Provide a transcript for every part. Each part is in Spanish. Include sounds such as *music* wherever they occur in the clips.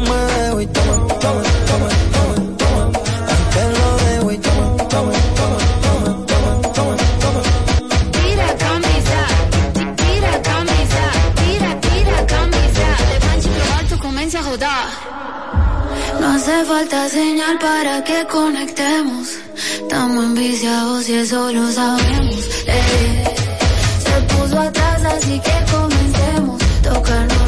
me dejo y toma, toma, toma, toma, toma. Te lo dejo y toma, toma, toma, toma, toma, toma, toma. Tira camisa, tira camisa, tira, tira camisa. De pancho lo alto comienza a joder. No hace falta señal para que conectemos. Estamos enviciados y eso lo sabemos. Eh. Se puso atrás, así que comencemos. Tocarnos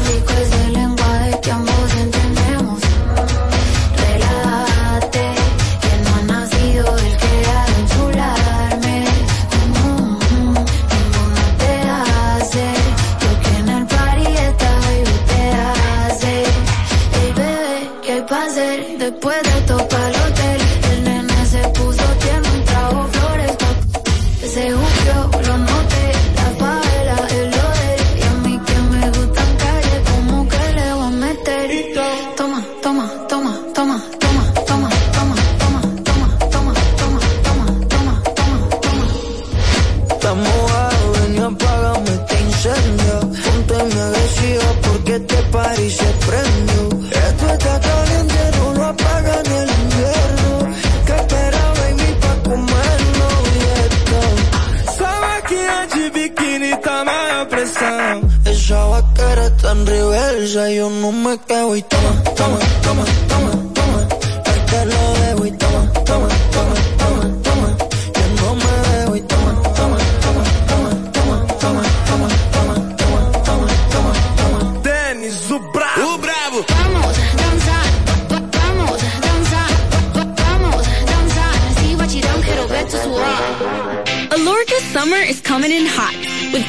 y yo no me quedo y toma, toma, toma, toma, toma. Ahí te lo dejo y toma, toma, toma, toma, toma. Yo no me dejo y toma, toma, toma, toma, toma, toma, toma, toma, toma, toma, toma, toma. Denis, o bravo, o bravo. Vamos a danzar, va- vamos a danzar, va- vamos a danzar. See what you don't quiero ver tu sudor. Alorca summer is coming in hot,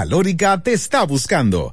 Alórica te está buscando.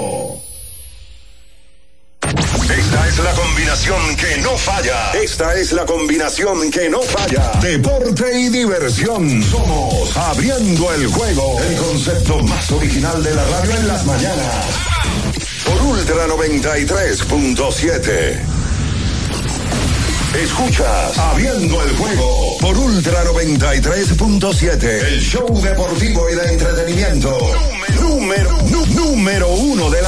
Esta es la combinación que no falla. Esta es la combinación que no falla. Deporte y diversión. Somos abriendo el juego. El concepto más original de la radio en las mañanas. Por Ultra 93.7. Escuchas Abriendo el juego por Ultra 93.7. El show deportivo y de entretenimiento. Número, número, número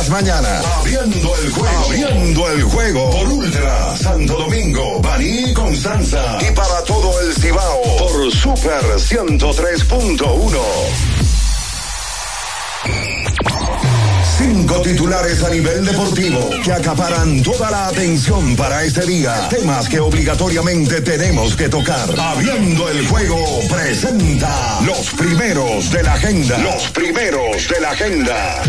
las mañanas. Abriendo el juego. Por Ultra Santo Domingo, Baní y Constanza. Y para todo el Cibao por Super 103.1. Cinco titulares a nivel deportivo que acaparan toda la atención para este día. Temas que obligatoriamente tenemos que tocar. Abriendo el juego presenta los primeros de la agenda. Los primeros de la agenda.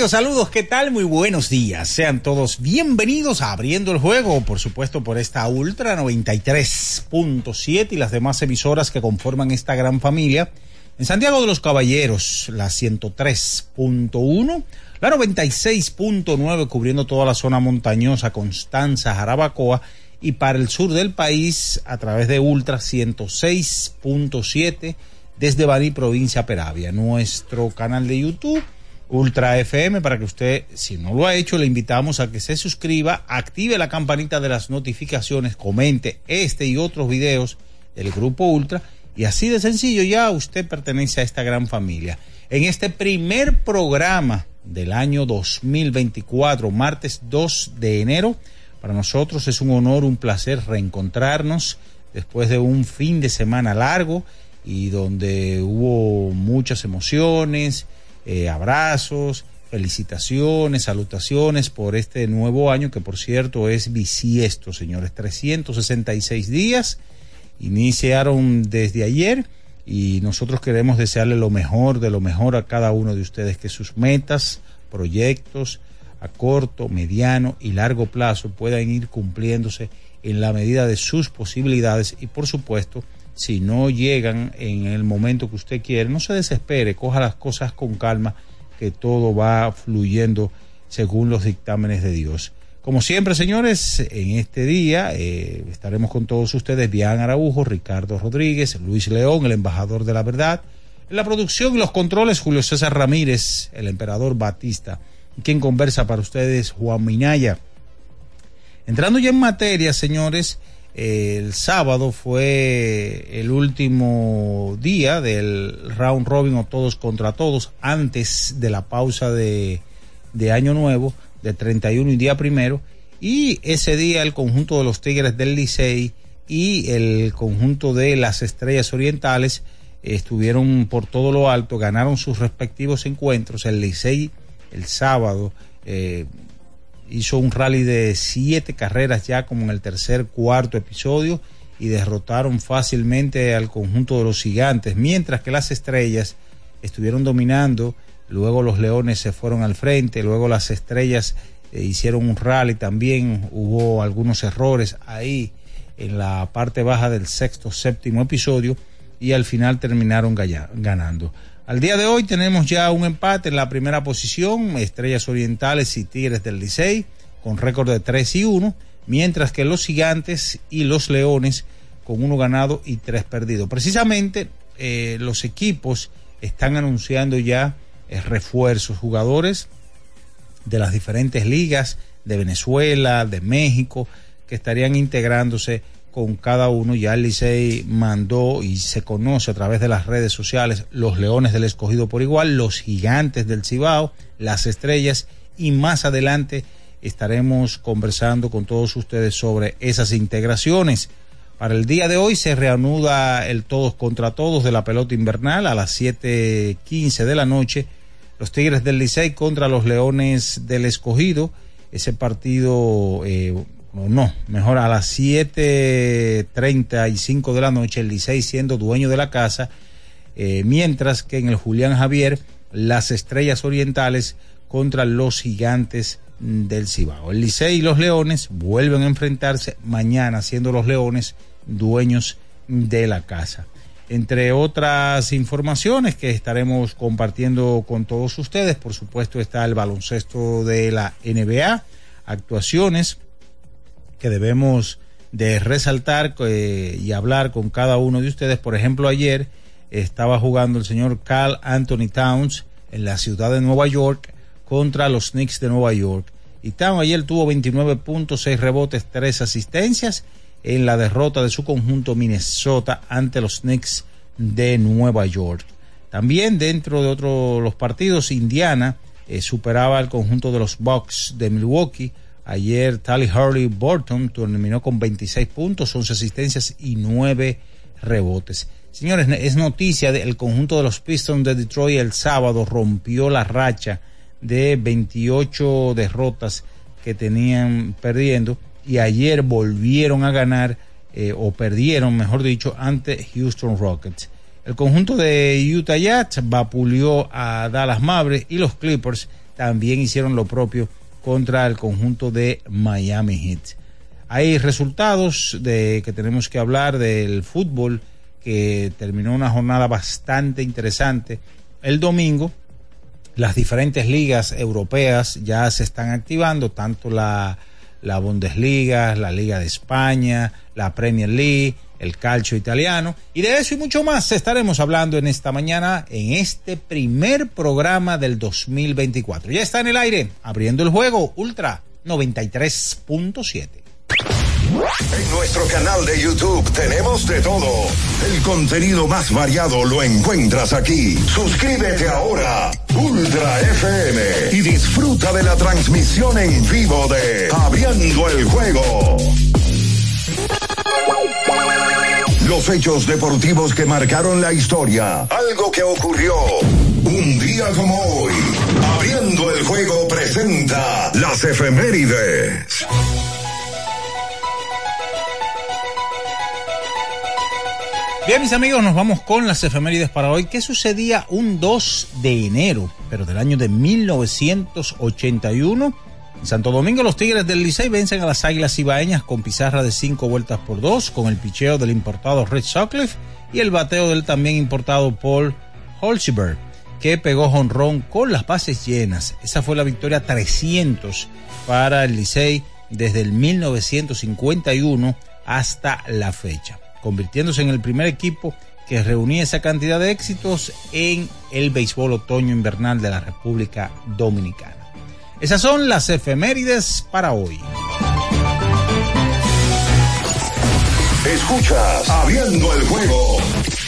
Saludos, ¿qué tal? Muy buenos días. Sean todos bienvenidos a Abriendo el Juego, por supuesto por esta Ultra 93.7 y las demás emisoras que conforman esta gran familia. En Santiago de los Caballeros, la 103.1, la 96.9 cubriendo toda la zona montañosa, Constanza, Jarabacoa y para el sur del país a través de Ultra 106.7 desde Baní, provincia Peravia. Nuestro canal de YouTube Ultra FM para que usted, si no lo ha hecho, le invitamos a que se suscriba, active la campanita de las notificaciones, comente este y otros videos del Grupo Ultra y así de sencillo ya usted pertenece a esta gran familia. En este primer programa del año 2024, martes 2 de enero, para nosotros es un honor, un placer reencontrarnos después de un fin de semana largo y donde hubo muchas emociones, eh, abrazos, felicitaciones, salutaciones por este nuevo año que por cierto es bisiesto, señores, 366 días, iniciaron desde ayer y nosotros queremos desearle lo mejor de lo mejor a cada uno de ustedes, que sus metas, proyectos a corto, mediano y largo plazo puedan ir cumpliéndose en la medida de sus posibilidades y por supuesto si no llegan en el momento que usted quiere, no se desespere, coja las cosas con calma, que todo va fluyendo según los dictámenes de Dios. Como siempre, señores, en este día eh, estaremos con todos ustedes, Bian Araujo, Ricardo Rodríguez, Luis León, el embajador de la verdad. En la producción y los controles, Julio César Ramírez, el emperador Batista. Quien conversa para ustedes, Juan Minaya. Entrando ya en materia, señores, el sábado fue el último día del round robin o todos contra todos antes de la pausa de, de año nuevo de 31 y día primero y ese día el conjunto de los Tigres del Licey y el conjunto de las Estrellas Orientales estuvieron por todo lo alto, ganaron sus respectivos encuentros. El Licey el sábado eh, hizo un rally de siete carreras ya como en el tercer, cuarto episodio y derrotaron fácilmente al conjunto de los gigantes, mientras que las estrellas estuvieron dominando, luego los leones se fueron al frente, luego las estrellas eh, hicieron un rally también, hubo algunos errores ahí en la parte baja del sexto, séptimo episodio y al final terminaron ganando. Al día de hoy tenemos ya un empate en la primera posición, Estrellas Orientales y Tigres del Licey, con récord de 3 y 1, mientras que los Gigantes y los Leones con uno ganado y tres perdidos. Precisamente eh, los equipos están anunciando ya eh, refuerzos, jugadores de las diferentes ligas de Venezuela, de México, que estarían integrándose con cada uno. Ya el Licey mandó y se conoce a través de las redes sociales los Leones del Escogido por igual, los Gigantes del Cibao, las Estrellas y más adelante estaremos conversando con todos ustedes sobre esas integraciones. Para el día de hoy se reanuda el todos contra todos de la pelota invernal a las 7:15 de la noche. Los Tigres del Licey contra los Leones del Escogido. Ese partido eh, no, mejor a las 7.35 de la noche, el Licey siendo dueño de la casa, eh, mientras que en el Julián Javier, las Estrellas Orientales contra los Gigantes del Cibao. El Licey y los Leones vuelven a enfrentarse mañana, siendo los Leones dueños de la casa. Entre otras informaciones que estaremos compartiendo con todos ustedes, por supuesto está el baloncesto de la NBA, actuaciones que debemos de resaltar eh, y hablar con cada uno de ustedes. Por ejemplo, ayer estaba jugando el señor Carl Anthony Towns en la ciudad de Nueva York contra los Knicks de Nueva York. Y Towns ayer tuvo 29 puntos, 6 rebotes, 3 asistencias en la derrota de su conjunto Minnesota ante los Knicks de Nueva York. También dentro de otros los partidos, Indiana eh, superaba al conjunto de los Bucks de Milwaukee Ayer Tally Hurley Burton terminó con 26 puntos, 11 asistencias y 9 rebotes. Señores, es noticia del conjunto de los Pistons de Detroit el sábado rompió la racha de 28 derrotas que tenían perdiendo y ayer volvieron a ganar eh, o perdieron, mejor dicho, ante Houston Rockets. El conjunto de Utah Jazz vapuleó a Dallas Mavericks y los Clippers también hicieron lo propio contra el conjunto de Miami Heat. Hay resultados de que tenemos que hablar del fútbol que terminó una jornada bastante interesante el domingo. Las diferentes ligas europeas ya se están activando, tanto la, la Bundesliga, la Liga de España, la Premier League, el calcio italiano. Y de eso y mucho más estaremos hablando en esta mañana, en este primer programa del 2024. Ya está en el aire, abriendo el juego, Ultra 93.7. En nuestro canal de YouTube tenemos de todo. El contenido más variado lo encuentras aquí. Suscríbete ahora, Ultra FM, y disfruta de la transmisión en vivo de Abriendo el Juego. Los hechos deportivos que marcaron la historia. Algo que ocurrió un día como hoy. Abriendo el Juego presenta las efemérides. Bien, mis amigos, nos vamos con las efemérides para hoy. ¿Qué sucedía un 2 de enero, pero del año de 1981? En Santo Domingo, los Tigres del Licey vencen a las Águilas Ibaeñas con pizarra de 5 vueltas por 2, con el picheo del importado Red Sutcliffe y el bateo del también importado Paul Holzberg, que pegó jonrón con las bases llenas. Esa fue la victoria 300 para el Licey desde el 1951 hasta la fecha convirtiéndose en el primer equipo que reunía esa cantidad de éxitos en el béisbol otoño-invernal de la República Dominicana. Esas son las efemérides para hoy. Escuchas Abriendo el Juego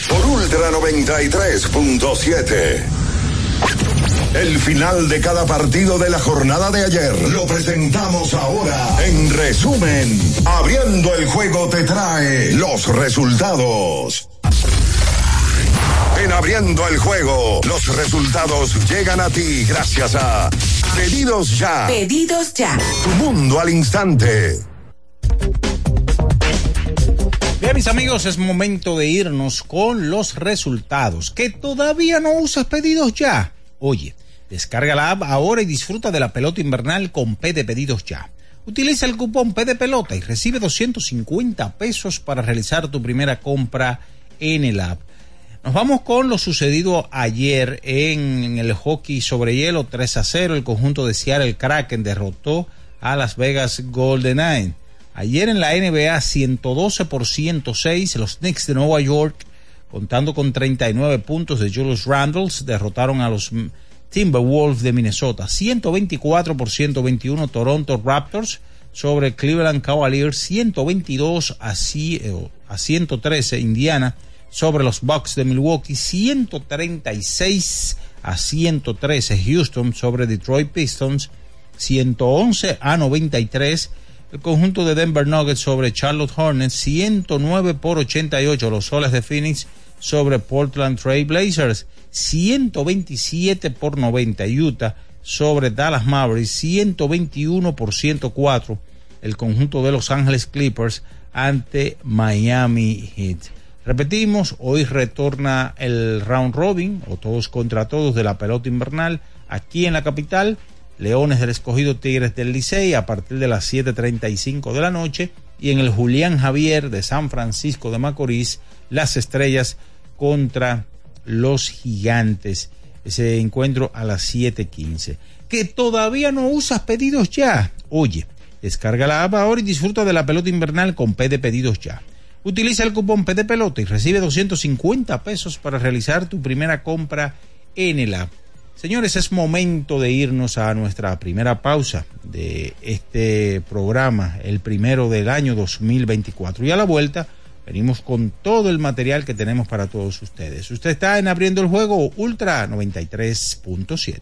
por Ultra 93.7. El final de cada partido de la jornada de ayer lo presentamos ahora. En resumen, abriendo el juego te trae los resultados. En abriendo el juego, los resultados llegan a ti gracias a Pedidos Ya. Pedidos ya. Tu mundo al instante. Bien, mis amigos, es momento de irnos con los resultados. Que todavía no usas pedidos ya. Oye, descarga la app ahora y disfruta de la pelota invernal con P de pedidos ya. Utiliza el cupón P de pelota y recibe 250 pesos para realizar tu primera compra en el app. Nos vamos con lo sucedido ayer en el hockey sobre hielo 3 a 0. El conjunto de Seattle Kraken derrotó a Las Vegas Golden Knights. Ayer en la NBA 112 por 106 los Knicks de Nueva York contando con 39 puntos de Julius Randles derrotaron a los Timberwolves de Minnesota 124 por 121 Toronto Raptors sobre Cleveland Cavaliers 122 a, a 113 Indiana sobre los Bucks de Milwaukee 136 a 113 Houston sobre Detroit Pistons 111 a 93 el conjunto de Denver Nuggets sobre Charlotte Hornets 109 por 88 los soles de Phoenix sobre Portland Trail Blazers 127 por 90 Utah sobre Dallas Mavericks 121 por 104 el conjunto de Los Ángeles Clippers ante Miami Heat. Repetimos, hoy retorna el round robin o todos contra todos de la pelota invernal aquí en la capital Leones del Escogido Tigres del Licey a partir de las 7.35 de la noche y en el Julián Javier de San Francisco de Macorís, las estrellas contra los gigantes. Ese encuentro a las 7.15. Que todavía no usas pedidos ya. Oye, descarga la app ahora y disfruta de la pelota invernal con P de pedidos ya. Utiliza el cupón P de pelota y recibe 250 pesos para realizar tu primera compra en el app. Señores, es momento de irnos a nuestra primera pausa de este programa, el primero del año 2024. Y a la vuelta venimos con todo el material que tenemos para todos ustedes. Usted está en Abriendo el Juego Ultra 93.7.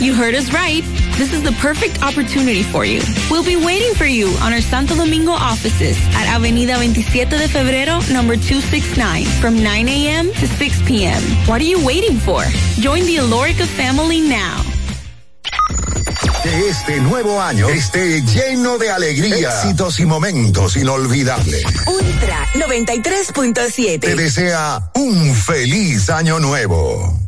You heard us right. This is the perfect opportunity for you. We'll be waiting for you on our Santo Domingo offices at Avenida 27 de Febrero, number 269, from 9 a.m. to 6 p.m. What are you waiting for? Join the Alorica family now. Que este nuevo año esté lleno de alegría, éxitos y momentos inolvidables. Ultra 93.7. Te desea un feliz año nuevo.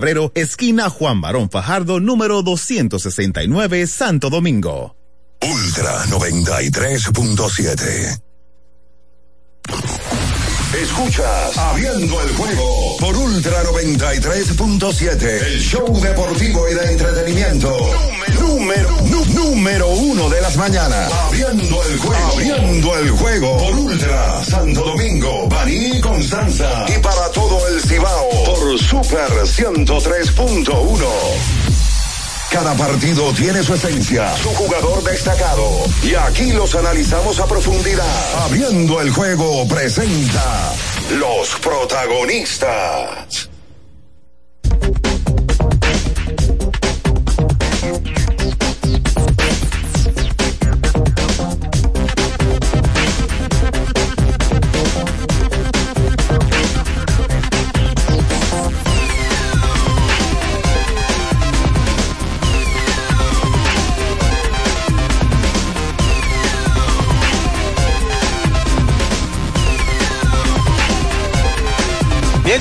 febrero, esquina Juan Barón Fajardo, número 269, Santo Domingo. Ultra 93.7. Escuchas Abriendo el juego por Ultra 93.7, el show deportivo y de entretenimiento. Número, número, uno de las mañanas. Abriendo el juego. Abriendo el juego por Ultra Santo Domingo, Baní y Constanza. Y para todo el Cibao por Super 103.1. Cada partido tiene su esencia, su jugador destacado. Y aquí los analizamos a profundidad. Abriendo el juego presenta los protagonistas.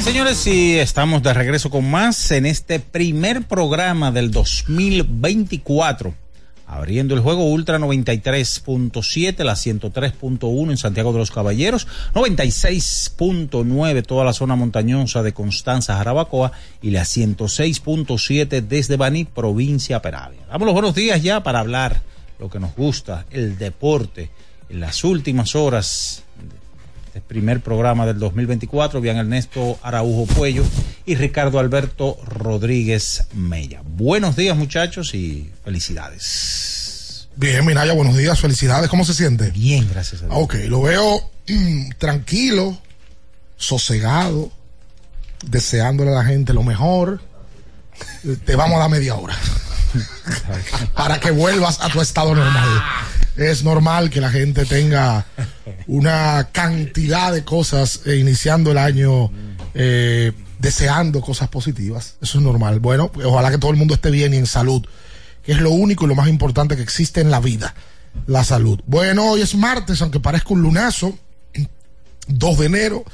Señores, y estamos de regreso con más en este primer programa del 2024. Abriendo el juego Ultra 93.7, la 103.1 en Santiago de los Caballeros, 96.9 toda la zona montañosa de Constanza, Jarabacoa y la 106.7 desde Baní, provincia Peravia. Damos los buenos días ya para hablar lo que nos gusta, el deporte. En las últimas horas este primer programa del 2024, bien Ernesto Araujo Puello y Ricardo Alberto Rodríguez Mella. Buenos días muchachos y felicidades. Bien, Minaya, buenos días, felicidades, ¿cómo se siente? Bien, gracias a Dios. Ok, lo veo mm, tranquilo, sosegado, deseándole a la gente lo mejor. Te vamos a dar media hora *laughs* *laughs* para que vuelvas a tu estado normal. Es normal que la gente tenga una cantidad de cosas eh, iniciando el año eh, deseando cosas positivas. Eso es normal. Bueno, pues, ojalá que todo el mundo esté bien y en salud, que es lo único y lo más importante que existe en la vida, la salud. Bueno, hoy es martes, aunque parezca un lunazo, 2 de enero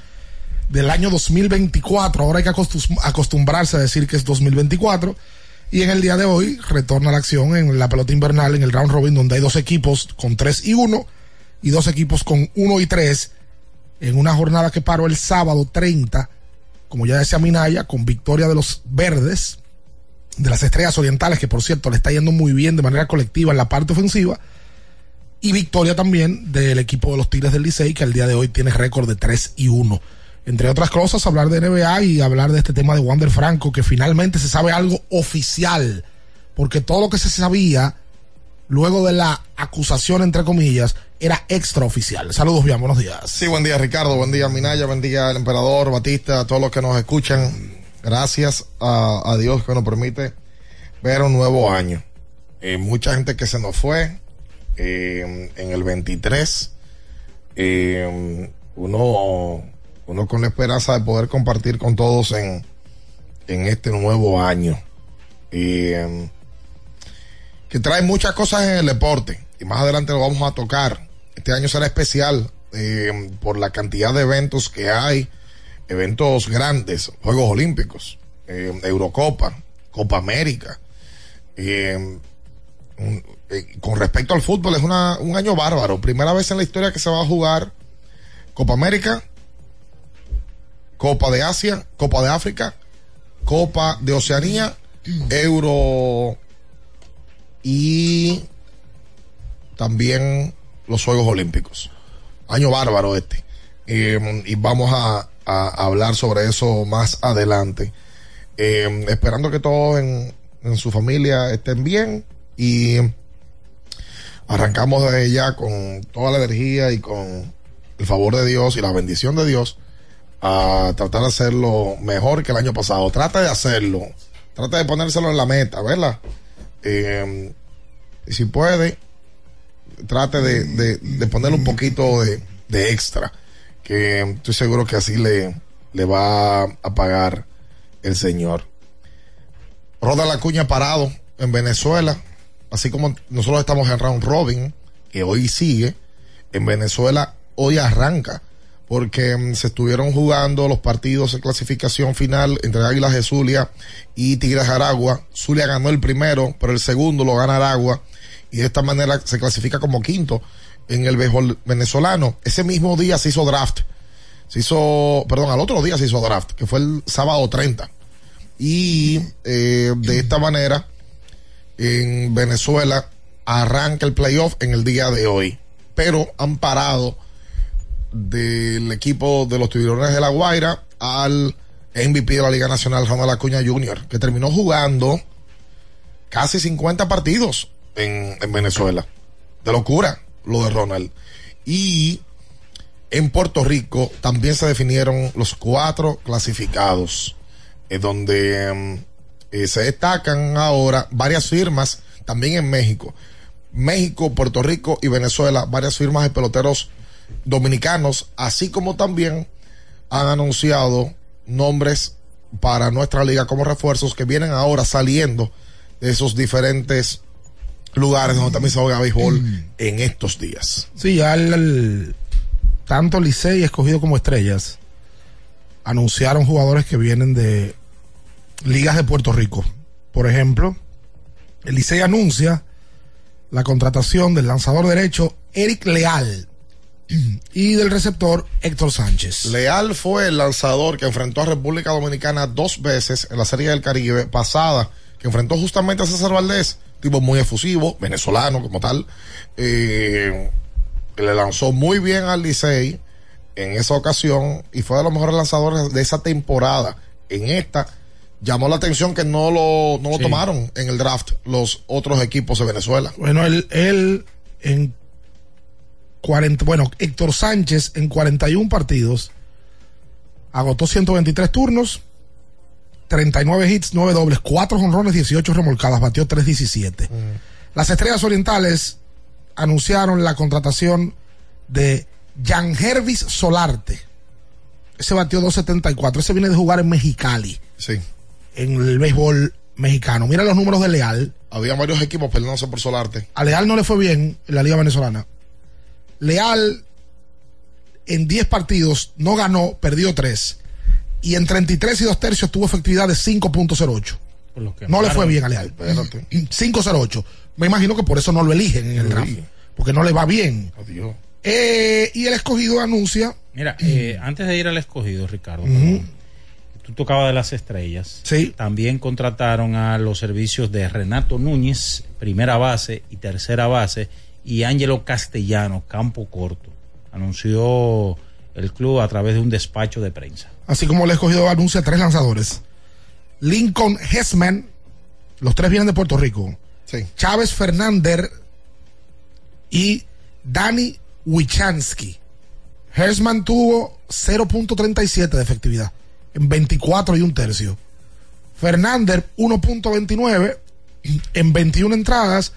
del año 2024. Ahora hay que acostum- acostumbrarse a decir que es 2024. Y en el día de hoy retorna la acción en la pelota invernal, en el round robin, donde hay dos equipos con 3 y 1 y dos equipos con 1 y 3 en una jornada que paró el sábado 30, como ya decía Minaya, con victoria de los verdes, de las estrellas orientales, que por cierto le está yendo muy bien de manera colectiva en la parte ofensiva, y victoria también del equipo de los Tigres del Licey, que al día de hoy tiene récord de 3 y 1. Entre otras cosas, hablar de NBA y hablar de este tema de Wander Franco, que finalmente se sabe algo oficial, porque todo lo que se sabía luego de la acusación, entre comillas, era extraoficial. Saludos, bien, buenos días. Sí, buen día Ricardo, buen día Minaya, buen día el emperador, Batista, a todos los que nos escuchan. Gracias a, Dios que nos permite ver un nuevo año. Eh, mucha gente que se nos fue eh, en el 23. Eh, uno, uno con la esperanza de poder compartir con todos en, en este nuevo año. Eh, que trae muchas cosas en el deporte y más adelante lo vamos a tocar. Este año será especial eh, por la cantidad de eventos que hay, eventos grandes, Juegos Olímpicos, eh, Eurocopa, Copa América. Eh, con respecto al fútbol es una, un año bárbaro, primera vez en la historia que se va a jugar Copa América, Copa de Asia, Copa de África, Copa de Oceanía, Euro y también los Juegos Olímpicos. Año bárbaro este. Eh, y vamos a, hablar sobre eso más adelante. Eh, esperando que todos en, en su familia estén bien y arrancamos de ya con toda la energía y con el favor de Dios y la bendición de Dios a tratar de hacerlo mejor que el año pasado. Trata de hacerlo. Trata de ponérselo en la meta, ¿verdad? Eh, y si puede, trate de, de, de ponerle un poquito de, de extra, que estoy seguro que así le, le va a pagar el Señor. Roda la cuña parado en Venezuela, así como nosotros estamos en round robin, que hoy sigue, en Venezuela hoy arranca, porque mm, se estuvieron jugando los partidos de clasificación final entre Águilas de Zulia y Tigres Aragua. Zulia ganó el primero, pero el segundo lo gana Aragua y de esta manera se clasifica como quinto en el béisbol venezolano. Ese mismo día se hizo draft. Se hizo, perdón, al otro día se hizo draft, que fue el sábado 30. Y eh, de esta manera, en Venezuela arranca el playoff en el día de hoy. Pero han parado del equipo de los tiburones de la Guaira al MVP de la Liga Nacional, Ronald Acuña Jr., que terminó jugando casi 50 partidos en, en Venezuela. De locura lo de Ronald. Y en Puerto Rico también se definieron los cuatro clasificados, eh, donde mm, eh, se destacan ahora varias firmas, también en México. México, Puerto Rico y Venezuela, varias firmas de peloteros dominicanos, así como también han anunciado nombres para nuestra liga como refuerzos que vienen ahora saliendo de esos diferentes lugares donde también se juega béisbol en estos días. Sí, el- tanto Licey escogido como Estrellas anunciaron jugadores que vienen de ligas de Puerto Rico. Por ejemplo, el Licey anuncia la contratación del lanzador derecho Eric Leal y del receptor Héctor Sánchez. Leal fue el lanzador que enfrentó a República Dominicana dos veces en la Serie del Caribe pasada, que enfrentó justamente a César Valdés, tipo muy efusivo, venezolano como tal. Eh, le lanzó muy bien al Licey en esa ocasión y fue de los mejores lanzadores de esa temporada. En esta llamó la atención que no lo, no lo Sí. tomaron en el draft los otros equipos de Venezuela. Bueno, él, él en 40, bueno, Héctor Sánchez en 41 partidos agotó 123 turnos, 39 hits, 9 dobles, 4 jonrones, 18 remolcadas, batió 317. Las Estrellas Orientales anunciaron la contratación de Jan Hervis Solarte. Ese batió 274. Ese viene de jugar en Mexicali, Sí. en el béisbol mexicano. Mira los números de Leal. Había varios equipos peleándose por Solarte. A Leal no le fue bien en la Liga Venezolana. Leal en 10 partidos no ganó, perdió 3. Y en 33 y 2 tercios tuvo efectividad de 5.08. Por lo que No le fue bien a Leal. Espérate. *clears throat* 5.08. Me imagino que por eso no lo eligen en el draft. Porque no le va bien. Adiós. Eh, y el escogido anuncia. Mira, eh, *clears throat* antes de ir al escogido, Ricardo, perdón, tú tocabas de las estrellas. Sí. También contrataron a los servicios de Renato Núñez, primera base y tercera base, y Ángelo Castellano, campo corto. Anunció el club a través de un despacho de prensa. Así como el escogido anuncia tres lanzadores. Lincoln Hessman. Los tres vienen de Puerto Rico. Sí. Chávez Fernández y Dani Wichansky. Hersman tuvo 0.37 de efectividad en 24 y un tercio. Fernández 1.29 en 21 entradas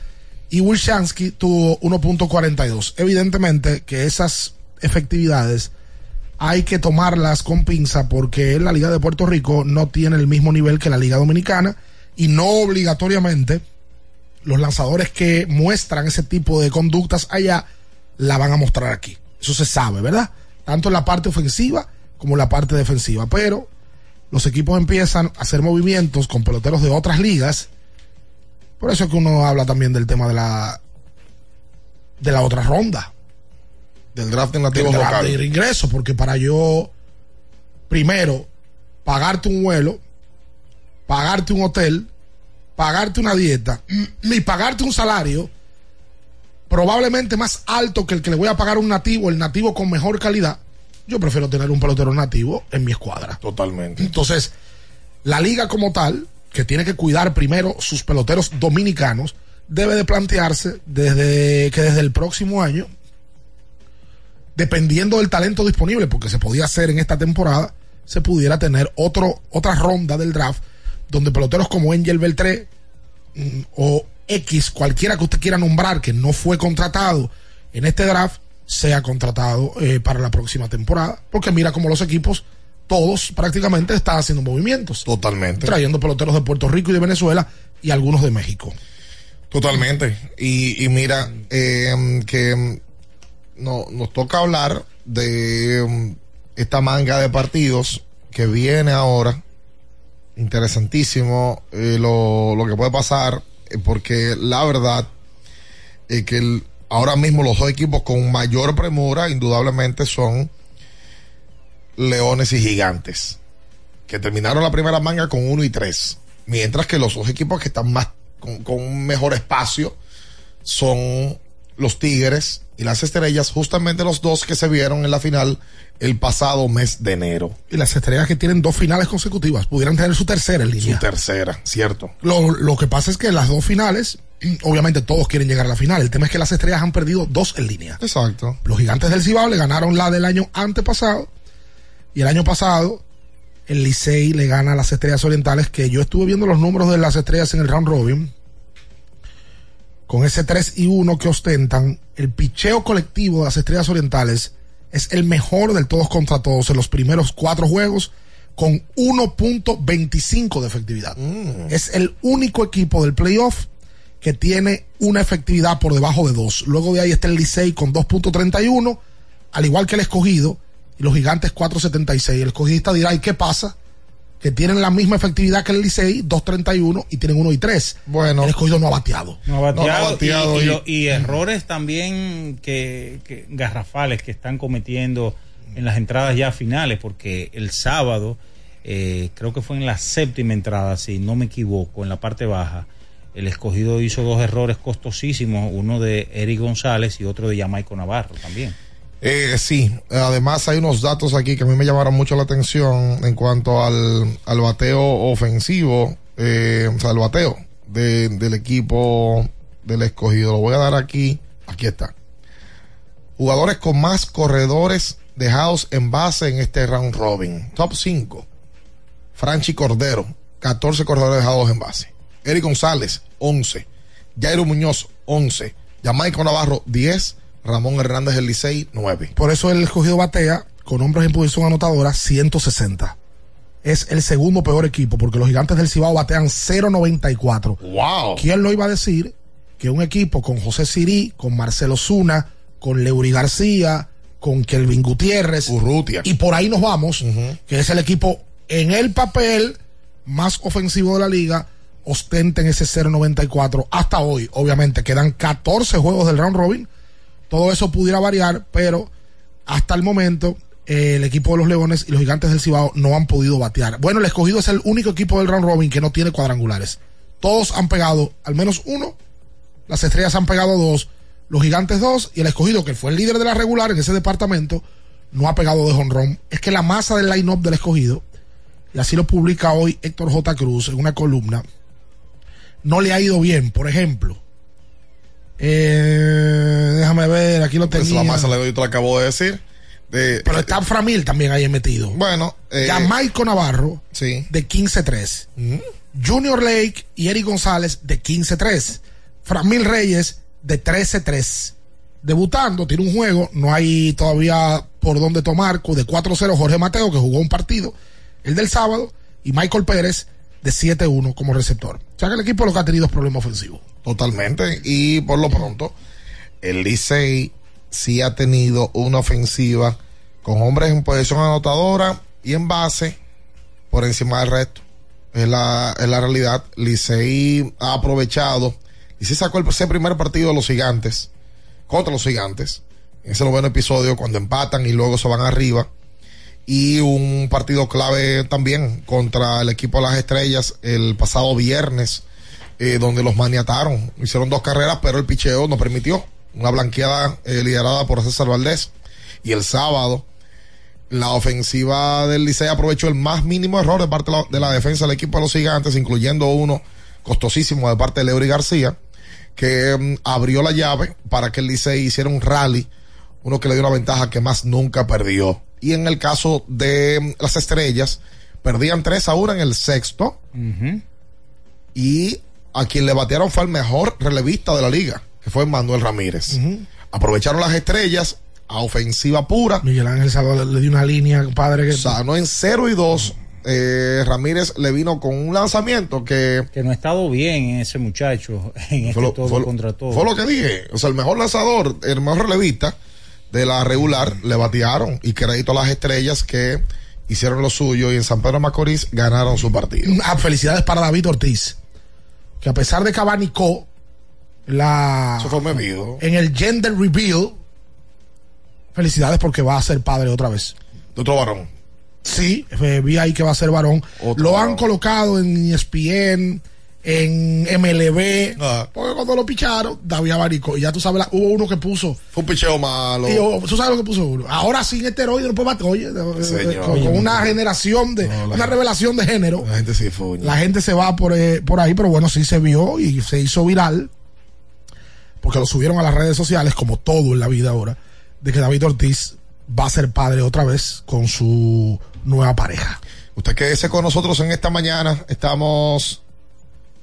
y Wilchansky tuvo 1.42. Evidentemente que esas efectividades hay que tomarlas con pinza porque la Liga de Puerto Rico no tiene el mismo nivel que la Liga Dominicana y no obligatoriamente los lanzadores que muestran ese tipo de conductas allá la van a mostrar aquí. Eso se sabe, ¿verdad? Tanto en la parte ofensiva como en la parte defensiva. Pero los equipos empiezan a hacer movimientos con peloteros de otras ligas. Por eso es que uno habla también del tema de la de la otra ronda Del draft del nativos draft locales. de ingreso, porque para yo primero pagarte un vuelo, pagarte un hotel, pagarte una dieta *clears throat* ni pagarte un salario probablemente más alto que el que le voy a pagar a un nativo, el nativo con mejor calidad, yo prefiero tener un pelotero nativo en mi escuadra. Totalmente. Entonces, la liga como tal, que tiene que cuidar primero sus peloteros dominicanos, debe de plantearse desde que desde el próximo año, dependiendo del talento disponible, porque se podía hacer en esta temporada, se pudiera tener otro, otra ronda del draft donde peloteros como Angel Beltré mm, o X, cualquiera que usted quiera nombrar que no fue contratado en este draft, sea contratado eh, para la próxima temporada. Porque mira como los equipos, todos prácticamente están haciendo movimientos. Totalmente. Trayendo peloteros de Puerto Rico y de Venezuela y algunos de México. Totalmente. Y, y mira, eh, que mm, no, nos toca hablar de mm, esta manga de partidos que viene ahora. Interesantísimo eh, lo, lo que puede pasar, eh, porque la verdad es que el- ahora mismo los dos equipos con mayor premura, indudablemente, son Leones y Gigantes, que terminaron la primera manga con 1 y 3. Mientras que los dos equipos que están más con, con un mejor espacio son los Tigres y las Estrellas, justamente los dos que se vieron en la final el pasado mes de enero. Y las estrellas que tienen dos finales consecutivas pudieran tener su tercera en Su línea. tercera, cierto. Lo, lo que pasa es que las dos finales, obviamente todos quieren llegar a la final. El tema es que las estrellas han perdido dos en línea. Exacto. Los gigantes del Cibao le ganaron la del año antepasado. Y el año pasado, el Licey le gana a las estrellas orientales, que yo estuve viendo los números de las estrellas en el round robin. Con ese 3 y 1 que ostentan, el picheo colectivo de las estrellas orientales es el mejor del todos contra todos en los primeros cuatro juegos con 1.25 de efectividad. Es el único equipo del playoff que tiene una efectividad por debajo de 2. Luego de ahí está el Licey con 2.31, al igual que el escogido, y los gigantes 4.76. El escogidista dirá, ¿y qué pasa? Que tienen la misma efectividad que el Licey, 2.31, y tienen 1 y 3. Bueno. El escogido no ha bateado. No ha bateado, No, no ha bateado y, y y- lo- y errores también que, que garrafales que están cometiendo en las entradas ya finales, porque el sábado, eh, creo que fue en la séptima entrada, si no me equivoco, en la parte baja, el escogido hizo dos errores costosísimos, uno de Eric González y otro de Jamaico Navarro también. Eh, sí, además hay unos datos aquí que a mí me llamaron mucho la atención en cuanto al, al bateo ofensivo, eh, o sea, el bateo de- del equipo del escogido. Lo voy a dar aquí, aquí está. Jugadores con más corredores dejados en base en este round robin. Top 5. Franchi Cordero, 14 corredores dejados en base. Eric González, 11. Jairo Muñoz, 11. Jamaico Navarro, 10. Ramón Hernández del Licey, 9. Por eso el escogido batea con hombres en posición anotadora 160. Es el segundo peor equipo porque los gigantes del Cibao batean 0.94. ¡Wow! ¿Quién lo iba a decir? Que un equipo con José Sirí, con Marcelo Zuna, con Leury García, con Kelvin Gutiérrez Urrutia. y por ahí nos vamos, que es el equipo en el papel más ofensivo de la liga, ostenten ese 0.94 hasta hoy. Obviamente quedan 14 juegos del round robin. Todo eso pudiera variar, pero hasta el momento eh, el equipo de los Leones y los Gigantes del Cibao no han podido batear. Bueno, el escogido es el único equipo del round robin que no tiene cuadrangulares. Todos han pegado al menos uno, las estrellas han pegado dos, los gigantes dos y el escogido, que fue el líder de la regular en ese departamento, no ha pegado de honrón. Es que la masa del line-up del escogido, y así lo publica hoy Héctor J. Cruz en una columna, no le ha ido bien. Por ejemplo, eh, déjame ver, aquí lo Pues tenía. la masa le doy, te lo acabo de decir. De, Pero está Framil también ahí metido. bueno, eh, Jamaico Navarro sí. de 15-3. Junior Lake y Eric González de 15-3. Framil Reyes de 13-3. Debutando, tiene un juego, no hay todavía por dónde tomar. De 4-0 Jorge Mateo, que jugó un partido, el del sábado, y Michael Pérez de 7-1 como receptor. O sea que el equipo lo que ha tenido es problema ofensivo. Totalmente. Y por lo pronto, el Licey sí ha tenido una ofensiva con hombres en posición anotadora y en base por encima del resto. Es la, es la realidad. Licey ha aprovechado. Licey sacó el, ese primer partido de los gigantes contra los gigantes. En ese noveno episodio, cuando empatan y luego se van arriba. Y un partido clave también contra el equipo de las estrellas el pasado viernes eh, donde los maniataron. Hicieron dos carreras, pero el picheo no permitió. Una blanqueada eh, liderada por César Valdés. Y el sábado, la ofensiva del Licey aprovechó el más mínimo error de parte de la, de la defensa del equipo de los gigantes, incluyendo uno costosísimo de parte de Leury García, que mm, abrió la llave para que el Licey hiciera un rally, uno que le dio una ventaja que más nunca perdió. Y en el caso de mm, las estrellas, perdían 3 a 1 en el sexto y a quien le batearon fue el mejor relevista de la liga, que fue Manuel Ramírez. Aprovecharon las estrellas a ofensiva pura. Miguel Ángel Salvador le dio una línea, padre, que Sanó en 0 y 2. Eh, Ramírez le vino con un lanzamiento que Que no ha estado bien ese muchacho en este lo, todo fue contra todo. fue lo que dije. O sea, el mejor lanzador, el mejor relevista de la regular le batearon y crédito a las estrellas que hicieron lo suyo y en San Pedro de Macorís ganaron su partido. Ah, felicidades para David Ortiz. Que a pesar de que abanicó la, Eso fue bebido. en el gender reveal, felicidades porque va a ser padre otra vez. De otro varón. Sí, eh, vi ahí que va a ser varón. Otro lo han varón. colocado en ESPN, en MLB. Ah. Porque cuando lo picharon, David abanicó. Y ya tú sabes, la- hubo uno que puso. Fue un picheo malo. y, oh, tú sabes lo que puso uno. Ahora sin esteroides no puede bater. Oye, Señor. con, con una generación de. No, una gente- revelación de género. La gente sí fue. La gente se va por, eh, por ahí, pero bueno, sí se vio y se hizo viral. Porque lo subieron a las redes sociales, como todo en la vida ahora, de que David Ortiz va a ser padre otra vez con su nueva pareja. Usted quédese con nosotros en esta mañana. Estamos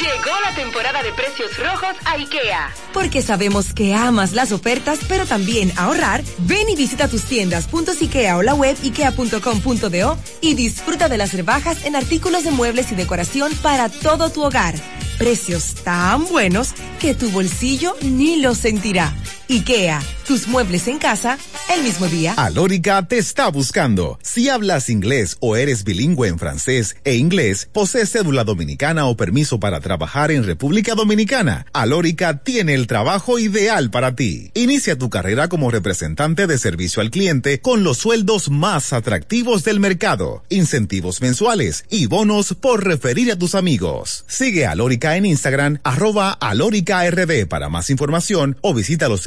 Llegó la temporada de precios rojos a IKEA. Porque sabemos que amas las ofertas, pero también ahorrar. Ven y visita tus tiendas .ikea o la web ikea.com.do y disfruta de las rebajas en artículos de muebles y decoración para todo tu hogar. Precios tan buenos que tu bolsillo ni lo sentirá. IKEA, tus muebles en casa el mismo día. Alórica te está buscando. Si hablas inglés o eres bilingüe en francés e inglés, posees cédula dominicana o permiso para trabajar en República Dominicana, Alórica tiene el trabajo ideal para ti. Inicia tu carrera como representante de servicio al cliente con los sueldos más atractivos del mercado, incentivos mensuales y bonos por referir a tus amigos. Sigue Alórica en Instagram, arroba alóricard para más información o visítalos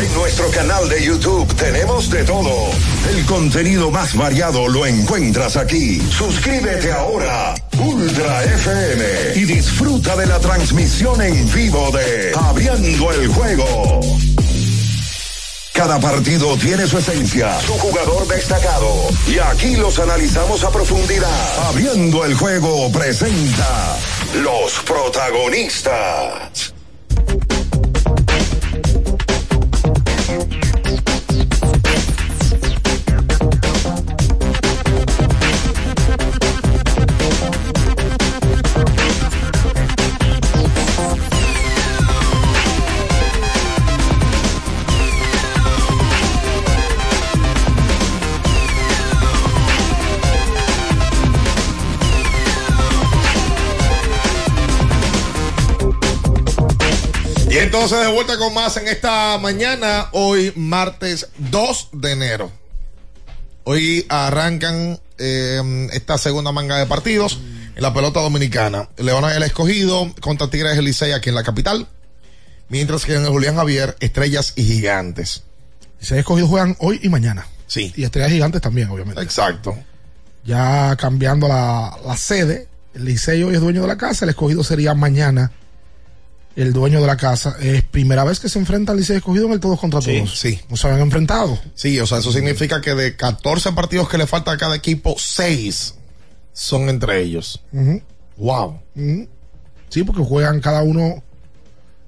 En nuestro canal de YouTube tenemos de todo. El contenido más variado lo encuentras aquí. Suscríbete ahora, Ultra FM, y disfruta de la transmisión en vivo de Abriendo el juego. Cada partido tiene su esencia, su jugador destacado. Y aquí los analizamos a profundidad. Abriendo el juego presenta los protagonistas. Entonces de vuelta con más en esta mañana, hoy martes 2 de enero. Hoy arrancan eh, esta segunda manga de partidos en la pelota dominicana. Leona el escogido contra Tigres del Licey aquí en la capital. Mientras que en el Julián Javier, Estrellas y Gigantes. Se ha escogido juegan hoy y mañana. Sí. Y Estrellas Gigantes también, obviamente. Exacto. Ya cambiando la, la sede, el Licey hoy es dueño de la casa, el escogido sería mañana el dueño de la casa. Es primera vez que se enfrenta al Licey escogido en el todos contra todos. sí. No se habían enfrentado. Sí, o sea, eso significa que de 14 partidos que le falta a cada equipo, 6 son entre ellos. Ujú, Wow. Sí, porque juegan cada uno,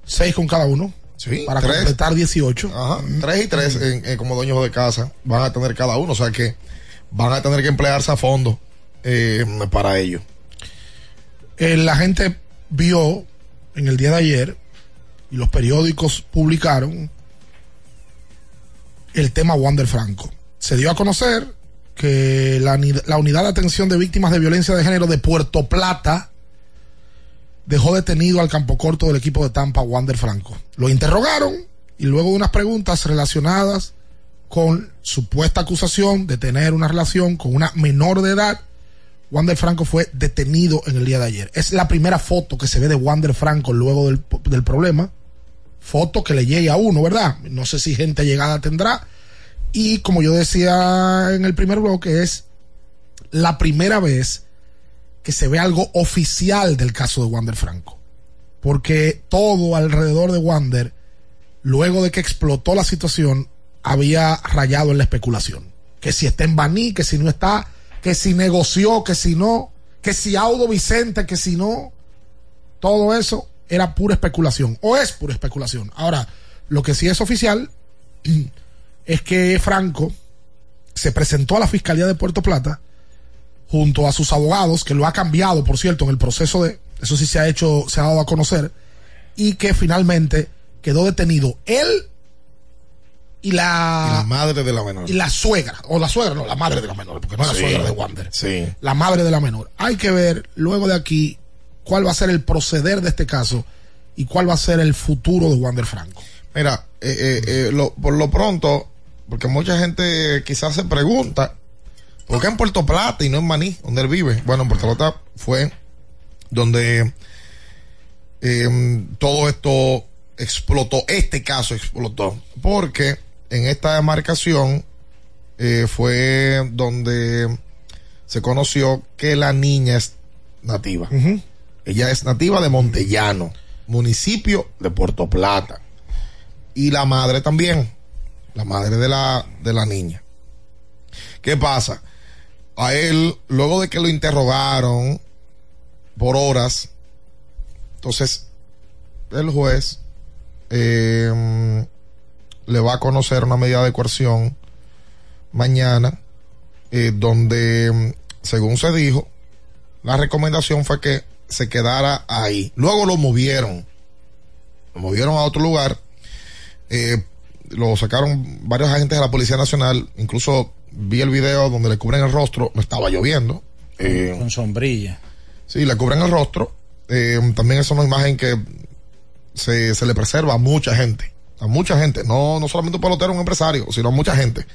seis con cada uno, Sí, para tres. completar 18. Ajá, 3 y 3 como dueños de casa van a tener cada uno, o sea que van a tener que emplearse a fondo eh, para ello. Eh, la gente vio en el día de ayer y los periódicos publicaron el tema Wander Franco. Se dio a conocer que la, la unidad de atención de víctimas de violencia de género de Puerto Plata dejó detenido al campo corto del equipo de Tampa, Wander Franco. Lo interrogaron y luego de unas preguntas relacionadas con supuesta acusación de tener una relación con una menor de edad, Wander Franco fue detenido en el día de ayer. Es la primera foto que se ve de Wander Franco luego del, del problema. Foto que le llegue a uno, ¿verdad? No sé si gente llegada tendrá. Y como yo decía en el primer bloque, es la primera vez que se ve algo oficial del caso de Wander Franco. Porque todo alrededor de Wander, luego de que explotó la situación, había rayado en la especulación. Que si está en Baní, que si no está, que si negoció, que si no, que si Audo Vicente, que si no. Todo eso era pura especulación, o es pura especulación. Ahora, lo que sí es oficial es que Franco se presentó a la Fiscalía de Puerto Plata junto a sus abogados, que lo ha cambiado, por cierto, en el proceso de, eso sí se ha hecho, se ha dado a conocer, y que finalmente quedó detenido él y la, Y la madre de la menor. Y la suegra, o la suegra, no, la madre de la menor, porque no es la suegra de Wander. Sí. La madre de la menor. Hay que ver luego de aquí cuál va a ser el proceder de este caso y cuál va a ser el futuro de Wander Franco. Mira, eh, eh, eh, lo- por lo pronto, porque mucha gente quizás se pregunta, ¿por qué en Puerto Plata y no en Maní, donde él vive? Bueno, en Puerto Plata fue donde eh, todo esto explotó, este caso explotó, porque en esta demarcación eh, fue donde se conoció que la niña es nativa. Ella es nativa de Montellano, municipio de Puerto Plata. Y la madre también, la madre de la, de la niña. ¿Qué pasa? A él, luego de que lo interrogaron por horas, entonces el juez eh, le va a conocer una medida de coerción mañana, eh, donde, mm, según se dijo, la recomendación fue que se quedara ahí. Luego lo movieron. Lo movieron a otro lugar. Eh, lo sacaron varios agentes de la Policía Nacional. Incluso vi el video donde le cubren el rostro. No estaba lloviendo. Eh, Con sombrilla. Sí, le cubren el rostro. También es una imagen que se, se le preserva a mucha gente. A mucha gente. No, no solamente un pelotero, un empresario, sino a mucha gente.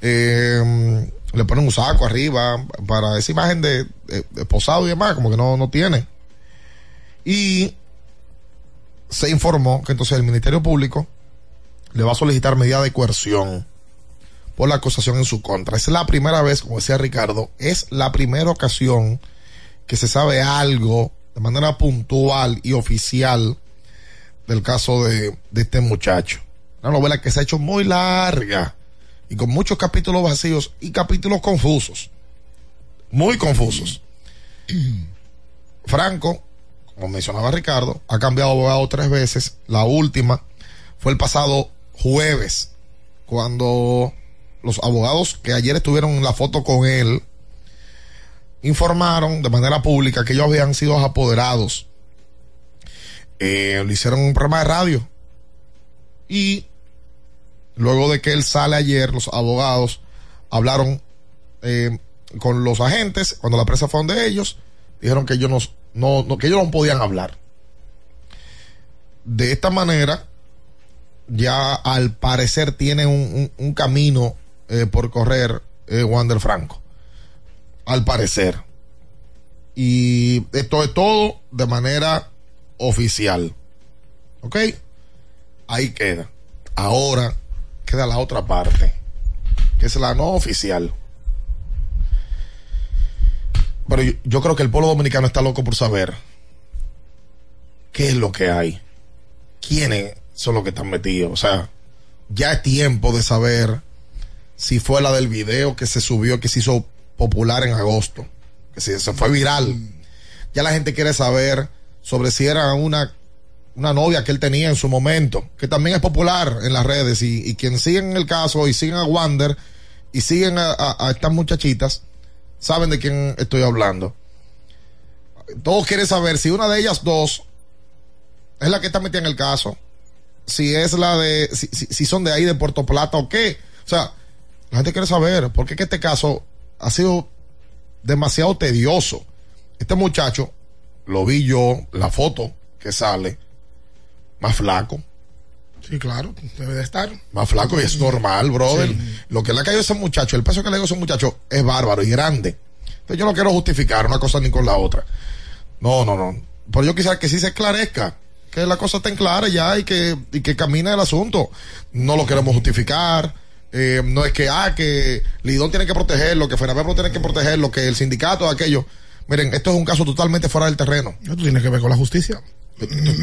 Eh, le ponen un saco arriba para esa imagen de, de- de posado y demás, como que no, no tiene. Y se informó que entonces el Ministerio Público le va a solicitar medida de coerción por la acusación en su contra. Es la primera vez, como decía Ricardo, es la primera ocasión que se sabe algo de manera puntual y oficial del caso de, este muchacho. Una novela que se ha hecho muy larga y con muchos capítulos vacíos y capítulos confusos. Muy confusos. Franco, como mencionaba Ricardo, ha cambiado abogado tres veces. La última fue el pasado jueves, cuando los abogados que ayer estuvieron en la foto con él informaron de manera pública que ellos habían sido apoderados. Eh, le hicieron un programa de radio. Y luego de que él sale ayer, los abogados hablaron eh, con los agentes, cuando la presa fue de ellos, dijeron que ellos no, no, que ellos no podían hablar. De esta manera, ya al parecer tiene un, un- un camino eh, por correr eh, Wander Franco. Al parecer. Y esto es todo de manera oficial. ¿Ok? Ahí queda. Ahora queda la otra parte. que es la no oficial. Pero yo, yo creo que el pueblo dominicano está loco por saber qué es lo que hay, quiénes son los que están metidos. O sea, ya es tiempo de saber si fue la del video que se subió, que se hizo popular en agosto, que se, se fue viral. Ya la gente quiere saber sobre si era una, una novia que él tenía en su momento, que también es popular en las redes. Y, y quien siguen el caso y siguen a Wander y siguen a, estas muchachitas, saben de quién estoy hablando. Todos quieren saber si una de ellas dos es la que está metida en el caso, si es la de, si, si- si son de ahí de Puerto Plata o qué. O sea, la gente quiere saber, porque es que este caso ha sido demasiado tedioso. Este muchacho, lo vi yo, la foto que sale, más flaco, Sí, claro, debe de estar. más flaco y es normal, brother. Lo que le ha caído a ese muchacho, el peso que le ha caído a ese muchacho es bárbaro y grande. Entonces yo no quiero justificar una cosa ni con la otra. No, no, no. Pero yo quisiera que sí se esclarezca, que la cosa esté clara ya y que, y que camine el asunto. No lo queremos justificar. eh, no es que, ah, que Lidón tiene que protegerlo, que Fenabebro tiene que protegerlo, que el sindicato, aquello. Miren, esto es un caso totalmente fuera del terreno. Esto tiene que ver con la justicia.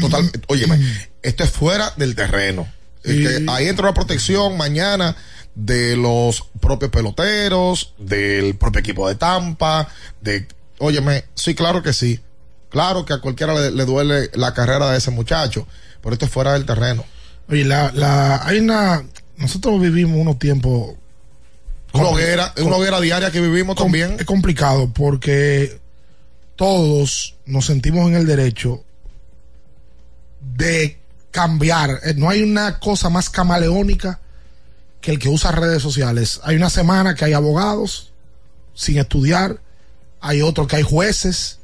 Total, óyeme, esto es fuera del terreno. Y- ahí entra la protección mañana de los propios peloteros, del propio equipo de Tampa, de, óyeme, sí, claro que sí. Claro que a cualquiera le, le duele la carrera de ese muchacho, pero esto es fuera del terreno. Oye, la, la, hay una. Nosotros vivimos unos tiempos. Una hoguera, una hoguera diaria que vivimos también. Es complicado porque todos nos sentimos en el derecho de cambiar. Eh, No hay una cosa más camaleónica que el que usa redes sociales. Hay una semana que hay abogados sin estudiar, hay otros que hay jueces,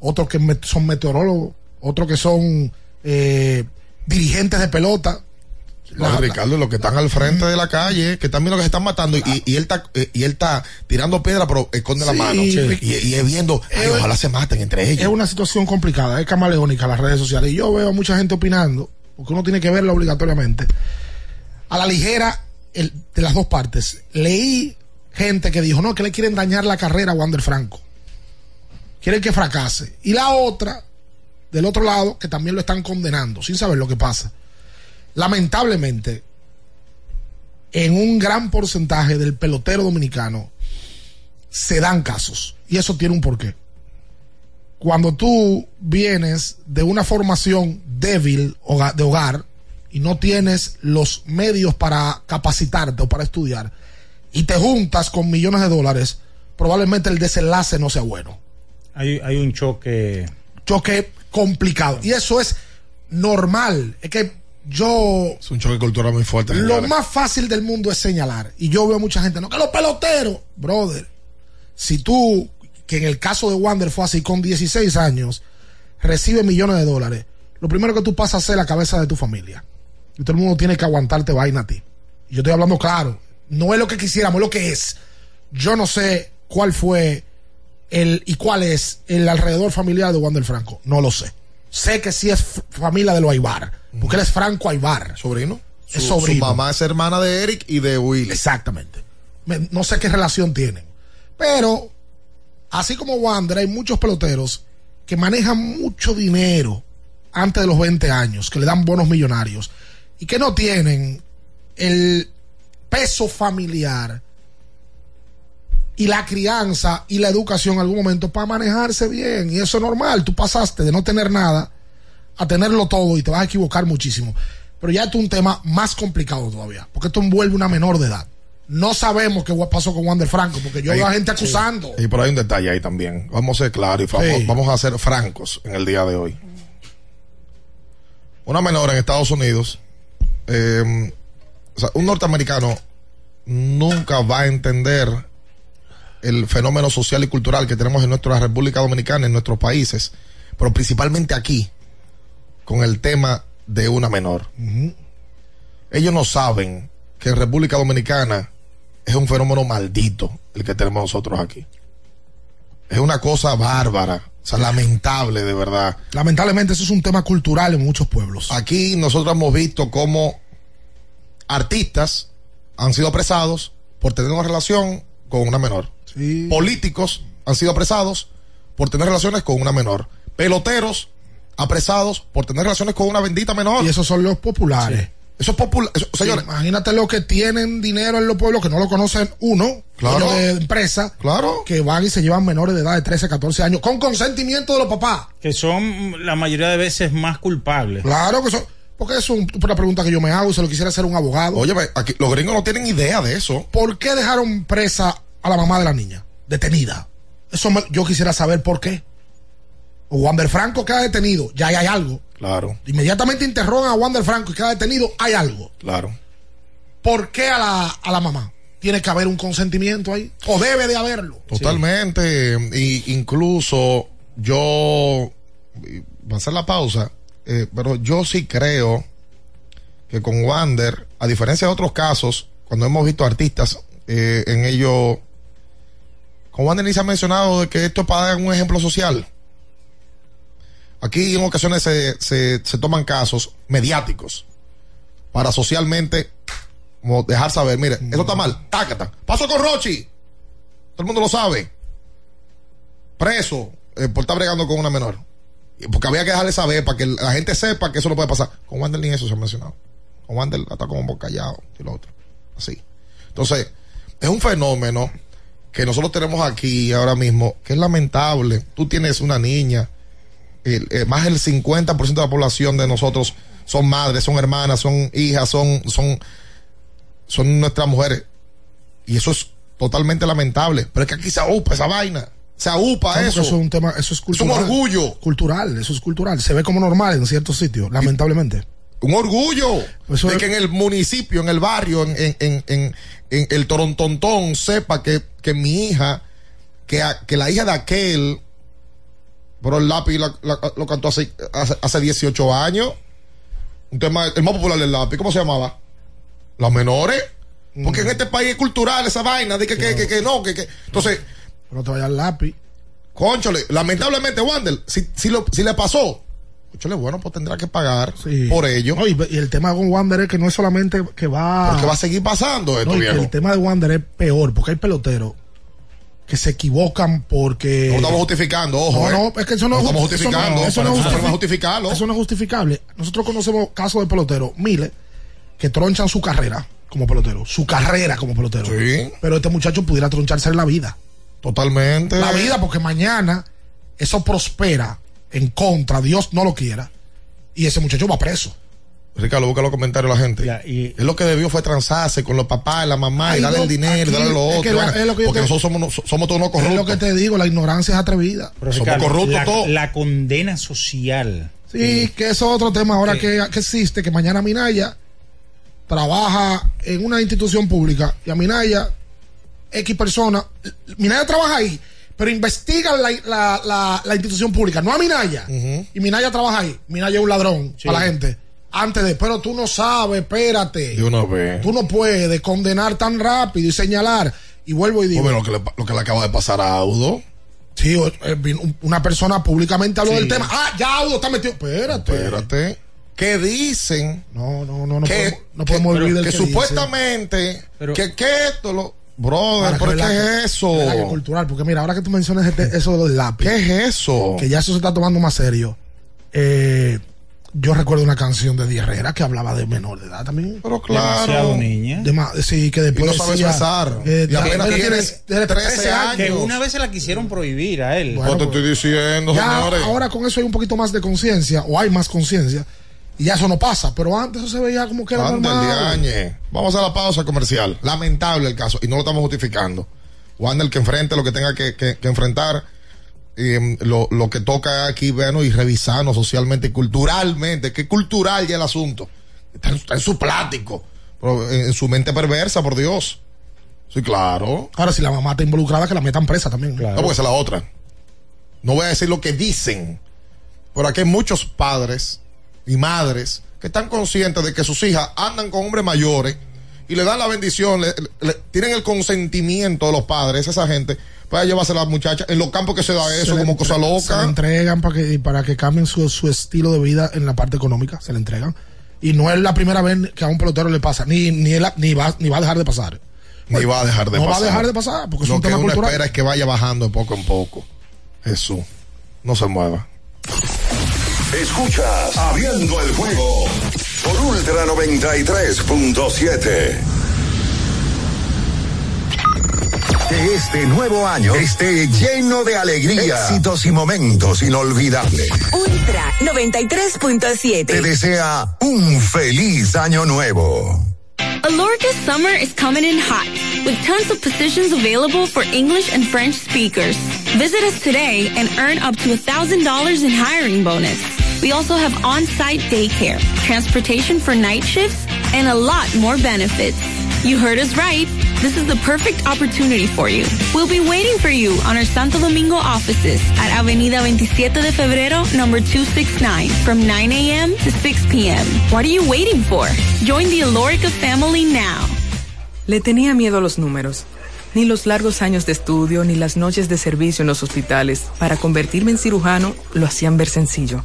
otros que son meteorólogos, otros que son eh, dirigentes de pelota. No, La- Ricardo, los que están al frente de la calle, que también los que se están matando, y, y él está, eh, y él está tirando piedra, pero esconde la mano. sí. Y, y es viendo, ay, ojalá se maten entre ellos. es una situación complicada, es camaleónica las redes sociales. Y yo veo a mucha gente opinando, porque uno tiene que verlo obligatoriamente, a la ligera el- de las dos partes. Leí gente que dijo, no, que le quieren dañar la carrera a Wander Franco. Quieren que fracase. Y la otra, del otro lado, que también lo están condenando, sin saber lo que pasa. Lamentablemente, en un gran porcentaje del pelotero dominicano, se dan casos. Y eso tiene un porqué cuando tú vienes de una formación débil de hogar y no tienes los medios para capacitarte o para estudiar y te juntas con millones de dólares, probablemente el desenlace no sea bueno. Hay, hay un choque. Choque complicado. Y eso es normal. Es que yo Es un choque cultural muy fuerte. lo más fácil del mundo es señalar. Y yo veo mucha gente, no, que los peloteros, brother. Si tú, que en el caso de Wander fue así, con 16 años, recibe millones de dólares, lo primero que tú pasas a ser la cabeza de tu familia. Y todo el mundo tiene que aguantarte vaina a ti. Y yo estoy hablando claro. No es lo que quisiéramos, es lo que es. Yo no sé cuál fue el y cuál es el alrededor familiar de Wander Franco. No lo sé. Sé que sí es familia de los Aibar. Porque él es Franco Aibar. sobrino. Es Su- sobrino. Su mamá es hermana de Eric y de Willy. Exactamente. Me- no sé qué relación tienen. Pero, así como Wander, hay muchos peloteros que manejan mucho dinero antes de los 20 años, que le dan bonos millonarios y que no tienen el peso familiar y la crianza y la educación en algún momento para manejarse bien. Y eso es normal. Tú pasaste de no tener nada a tenerlo todo y te vas a equivocar muchísimo. Pero ya es un tema más complicado todavía, porque esto envuelve una menor de edad. No sabemos qué pasó con Wander Franco, porque yo veo a gente acusando. Y por ahí hay un detalle ahí también. Vamos a ser claros y vamos, Sí. vamos a ser francos en el día de hoy. Una menor en Estados Unidos, eh, o sea, un norteamericano nunca va a entender el fenómeno social y cultural que tenemos en nuestra República Dominicana, en nuestros países, pero principalmente aquí, con el tema de una menor. Ellos no saben que en República Dominicana es un fenómeno maldito el que tenemos nosotros aquí. Es una cosa bárbara, o sea, lamentable de verdad. Lamentablemente eso es un tema cultural en muchos pueblos. Aquí nosotros hemos visto cómo artistas han sido apresados por tener una relación con una menor. Políticos han sido apresados por tener relaciones con una menor. Peloteros apresados por tener relaciones con una bendita menor. Y esos son los populares. Eso es popular. eso- Sí, imagínate los que tienen dinero en los pueblos que no lo conocen uno, Claro. de empresa, claro. que van y se llevan menores de edad de 13, 14 años con consentimiento de los papás. Que son la mayoría de veces más culpables. Claro que son. Porque es un- una pregunta que yo me hago y se lo quisiera hacer un abogado. Oye, aquí, los gringos no tienen idea de eso. ¿Por qué dejaron presa a la mamá de la niña? Detenida. Eso me- yo quisiera saber por qué. O Wander Franco queda detenido, ya hay algo. Claro, Inmediatamente interrogan a Wander Franco y queda detenido, hay algo. claro. ¿Por qué a la, a la mamá? Tiene que haber un consentimiento ahí. O debe de haberlo. Totalmente. Y incluso yo, va a hacer la pausa, eh, pero yo sí creo que con Wander, a diferencia de otros casos, cuando hemos visto artistas eh, en ello, ni se ha mencionado de que esto es para dar un ejemplo social. Aquí en ocasiones se, se, se toman casos mediáticos para socialmente como dejar saber, mire, eso está mal, tácata. Pasó con Rochi. Todo el mundo lo sabe. Preso eh, por estar bregando con una menor. Porque había que dejarle saber para que la gente sepa que eso no puede pasar. Con Wander ni eso se ha mencionado. Con Wander está como callado y lo otro. Así. Entonces, es un fenómeno que nosotros tenemos aquí ahora mismo, que es lamentable. Tú tienes una niña, el- eh, más del 50% de la población de nosotros son madres, son hermanas, son hijas, son, son, son nuestras mujeres. Y eso es totalmente lamentable. Pero es que aquí se upa esa vaina. Se upa Claro, eso. eso es un tema, eso es Es un cultural. orgullo. Cultural, eso es cultural. Se ve como normal en ciertos sitios, lamentablemente. Un orgullo Eso de que en el municipio, en el barrio, en, en, en, en- el Torontontón sepa que, que mi hija, que, a- que la hija de aquel, pero el lápiz la- la- lo cantó hace, hace, hace 18 años. Un tema, el más popular del lápiz, ¿cómo se llamaba? Las menores. Porque en este país es cultural esa vaina, de que, que, que, que no, que, que. Entonces, No te vayas al lápiz. Conchole, lamentablemente, Wander, si, si, lo- si le pasó, conchole, bueno, pues tendrá que pagar Sí. por ello. No, y, y el tema con Wander es que no es solamente que va. Porque va a seguir pasando esto, No, viejo. el tema de Wander es peor, porque hay peloteros que se equivocan porque. No estamos justificando, ojo. No, eh. no, es que eso no, No es estamos eso no-. Eso es nosotros justifi- justificarlo. Eso no es justificable. Nosotros conocemos casos de peloteros, miles, que tronchan su carrera como pelotero. Su carrera como pelotero. Sí. Pero este muchacho pudiera troncharse en la vida. Totalmente. La vida, porque mañana eso prospera en contra, Dios no lo quiera, y ese muchacho va preso. Ricardo, busca los comentarios de la gente. Ya, y- Es lo que debió fue transarse con los papás y la mamá y darle el dinero y darle lo es otro. que la- vaina. es lo que yo porque te- nosotros somos, somos todos unos Es lo que corruptos. te digo, la ignorancia es atrevida. Pero, Somos Ricardo, corruptos la, todos. la condena social. Sí, que eso es otro tema ahora que, que existe, que mañana Minaya trabaja en una institución pública y a Minaya, X persona, Minaya trabaja ahí, pero investiga la, la, la- la institución pública, no a Minaya. Y Minaya trabaja ahí. Minaya es un ladrón para la gente. Antes de, pero tú no sabes, espérate. De una vez. Tú no puedes condenar tan rápido y señalar. Y vuelvo y digo, Pues, lo, que le, lo que le acaba de pasar a Audo. sí, eh, una persona públicamente habló Sí. del tema. Ah, ya Audo está metido. Espérate. Espérate. Que dicen No, no, no, no que, podemos, no podemos que- olvidar que el que supuestamente Pero- que, que esto lo brother, pero ¿qué es eso? cultural, porque mira, ahora que tú mencionas este- eso del lápiz, ¿Qué es eso? que ya eso se está tomando más serio. eh, yo recuerdo una canción de Di Herrera que hablaba de menor de edad también. Pero Demasiado claro. niña. De sí, que después Y no sabes besar. eh, Y apenas tienes tiene 13 años. Que una vez se la quisieron prohibir a él. Bueno, No te estoy diciendo, Ya señores. ahora con eso hay un poquito más de conciencia, o hay más conciencia, y ya eso no pasa. Pero antes eso se veía como que era normal. Vamos a la pausa comercial. Lamentable el caso y no lo estamos justificando. Wander que enfrente lo que tenga que, que- que enfrentar. eh, lo, lo que toca aquí, bueno, y revisarnos socialmente y culturalmente. Que cultural ya el asunto. Está en, está en su plático. Pero en, en su mente perversa, por Dios. Sí, claro. Ahora, si la mamá está involucrada, que la metan presa también. No, esa es la otra. No voy a decir lo que dicen. Pero aquí hay muchos padres y madres que están conscientes de que sus hijas andan con hombres mayores y le dan la bendición, le- le- tienen el consentimiento de los padres, esa gente, para llevarse a las muchachas en los campos que se da eso como cosa Se le loca. entregan para que, para que cambien su, su estilo de vida en la parte económica, se le entregan. Y no es la primera vez que a un pelotero le pasa, ni, ni, él- ni, va, ni va a dejar de pasar. Ni va a dejar de no pasar. va a dejar de pasar porque es Lo un que tema uno cultural. espera es que vaya bajando de poco en poco. Jesús, no se mueva. Escuchas Abriendo el juego por Ultra 93.7. Que este nuevo año esté lleno de alegría, éxitos y momentos inolvidables. Ultra 93.7. Te desea un feliz año nuevo. Alorca's summer is coming in hot, with tons of positions available for English and French speakers. Visit us today and earn up to $1,000 in hiring bonus. We also have on-site daycare, transportation for night shifts, and a lot more benefits. You heard us right. This is the perfect opportunity for you. We'll be waiting for you on our Santo Domingo offices at Avenida 27 de Febrero, number 269, from 9 a.m. to 6 p.m. What are you waiting for? Join the Alorica family now. Le tenía miedo a los números. Ni los largos años de estudio, ni las noches de servicio en los hospitales para convertirme en cirujano lo hacían ver sencillo.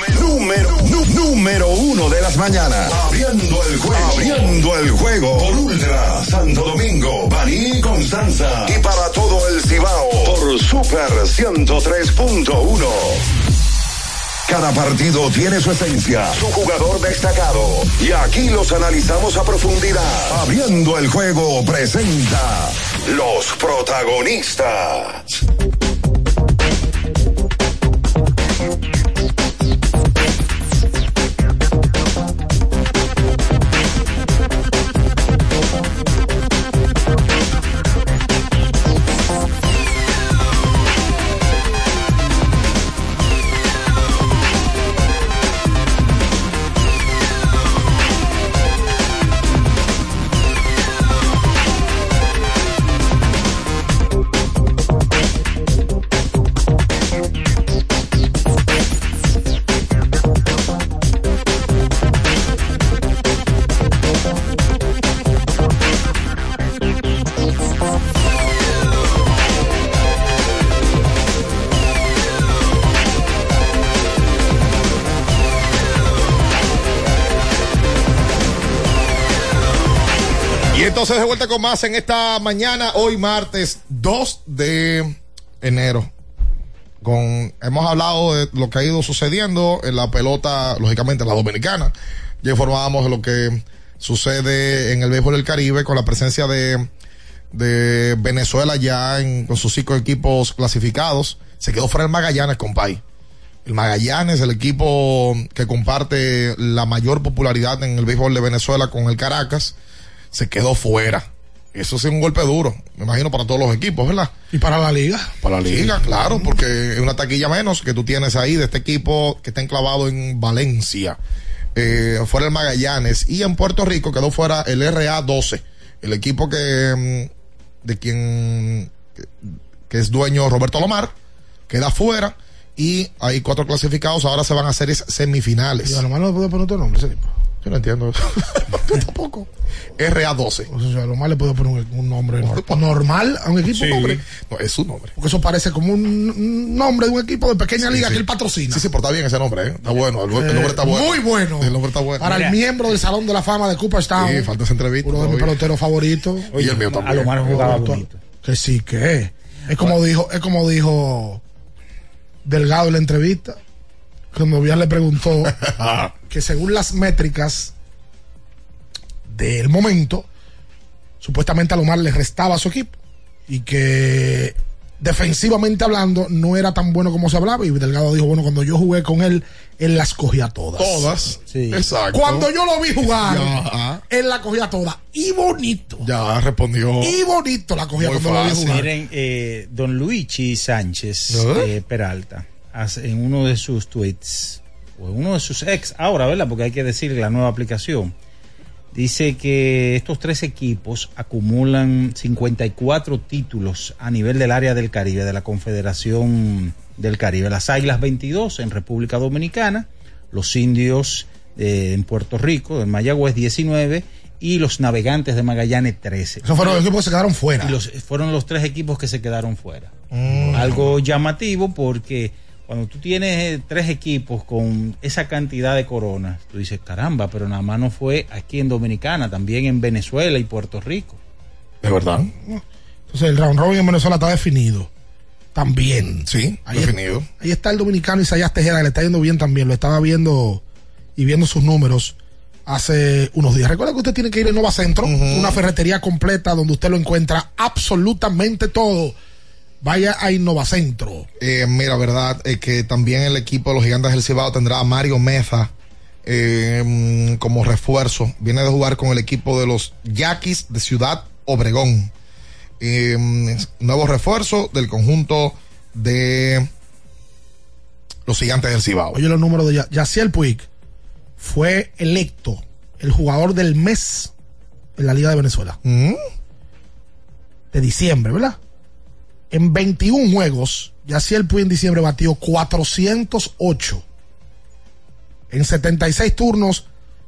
Número, número uno de las mañanas. Abriendo el juego. Abriendo el juego por Ultra Santo Domingo, Baní Constanza. Y para todo el Cibao por Super 103.1. Cada partido tiene su esencia, su jugador destacado. Y aquí los analizamos a profundidad. Abriendo el juego presenta los protagonistas. Con más en esta mañana, hoy martes 2 de enero. Con, hemos hablado de lo que ha ido sucediendo en la pelota, lógicamente en la dominicana. Ya informábamos de lo que sucede en el béisbol del Caribe con la presencia de, de Venezuela ya en, con sus cinco equipos clasificados. Se quedó fuera el Magallanes, compay. El Magallanes, el equipo que comparte la mayor popularidad en el béisbol de Venezuela con el Caracas, se quedó fuera. Eso es un golpe duro, me imagino para todos los equipos, ¿verdad? ¿Y para la liga? Para la liga, claro, porque es una taquilla menos que tú tienes ahí de este equipo que está enclavado en Valencia. Eh, fuera el Magallanes. Y en Puerto Rico quedó fuera el RA12, el equipo que mm, de quien que, que es dueño Roberto Lomar, queda fuera. Y hay cuatro clasificados, ahora se van a hacer semifinales. Y a lo mejor no le puedo poner otro nombre ese tipo. Yo no entiendo eso. *laughs* Yo tampoco. RA12. O sea, a lo más le puedo poner un, un nombre nor- normal a un equipo Sí. nombre. No, es su nombre. Porque eso parece como un, nombre de un equipo de pequeña Sí, liga sí. que él patrocina. Sí, sí, pero está bien ese nombre, ¿eh? Está bueno. El, el Eh, nombre está bueno. Muy bueno. El nombre está bueno. Para el miembro del Salón de la Fama de Cooperstown. Sí, falta esa entrevista. Uno de mis peloteros favoritos. y el mío también. A lo más jugaba bonito. Que sí, que es. Es como dijo, es como dijo Delgado en la entrevista. Cuando Bian le preguntó *laughs* que según las métricas del momento, supuestamente a Lomar le restaba a su equipo. Y que defensivamente hablando no era tan bueno como se hablaba. Y Delgado dijo, bueno, cuando yo jugué con él, él las cogía todas. Todas. Sí. Exacto. Cuando yo lo vi jugar, Ya. él la cogía toda. Y bonito. Ya respondió. Y bonito la cogía Muy cuando lo vi jugar. Miren, eh, don Luigi Sánchez ¿Eh? eh, Peralta, hace- en uno de sus tweets, o en uno de sus ex, ahora, ¿verdad? Porque hay que decir la nueva aplicación, dice que estos tres equipos acumulan 54 títulos a nivel del área del Caribe, de la Confederación del Caribe. Las Águilas 22 en República Dominicana, los Indios eh, en Puerto Rico, en Mayagüez 19 y los Navegantes de Magallanes 13. Esos fueron los equipos que se quedaron fuera. Y los, fueron los tres equipos que se quedaron fuera. Mm. Algo llamativo porque cuando tú tienes eh, tres equipos con esa cantidad de coronas, tú dices, caramba, pero nada más no fue aquí en Dominicana, también en Venezuela y Puerto Rico. De verdad. Entonces el round robin en Venezuela está definido. También. Sí, Ahí definido. Ahí está el dominicano Isaías Tejera, que le está yendo bien también. Lo estaba viendo y viendo sus números hace unos días. Recuerda que usted tiene que ir a Nova Centro, una ferretería completa donde usted lo encuentra absolutamente todo. Vaya a Innovacentro. Eh, mira, verdad, eh, que también el equipo de los Gigantes del Cibao tendrá a Mario Meza eh, mm, como refuerzo. Viene de jugar con el equipo de los Yaquis de Ciudad Obregón. Eh, mm, nuevo refuerzo del conjunto de los Gigantes del Cibao. Oye los números de Ya- Yaciel Puig. Fue electo el jugador del mes en la Liga de Venezuela. Mm, De diciembre, ¿verdad? En 21 juegos, Yaciel Puig en diciembre batió 408. En 76 turnos,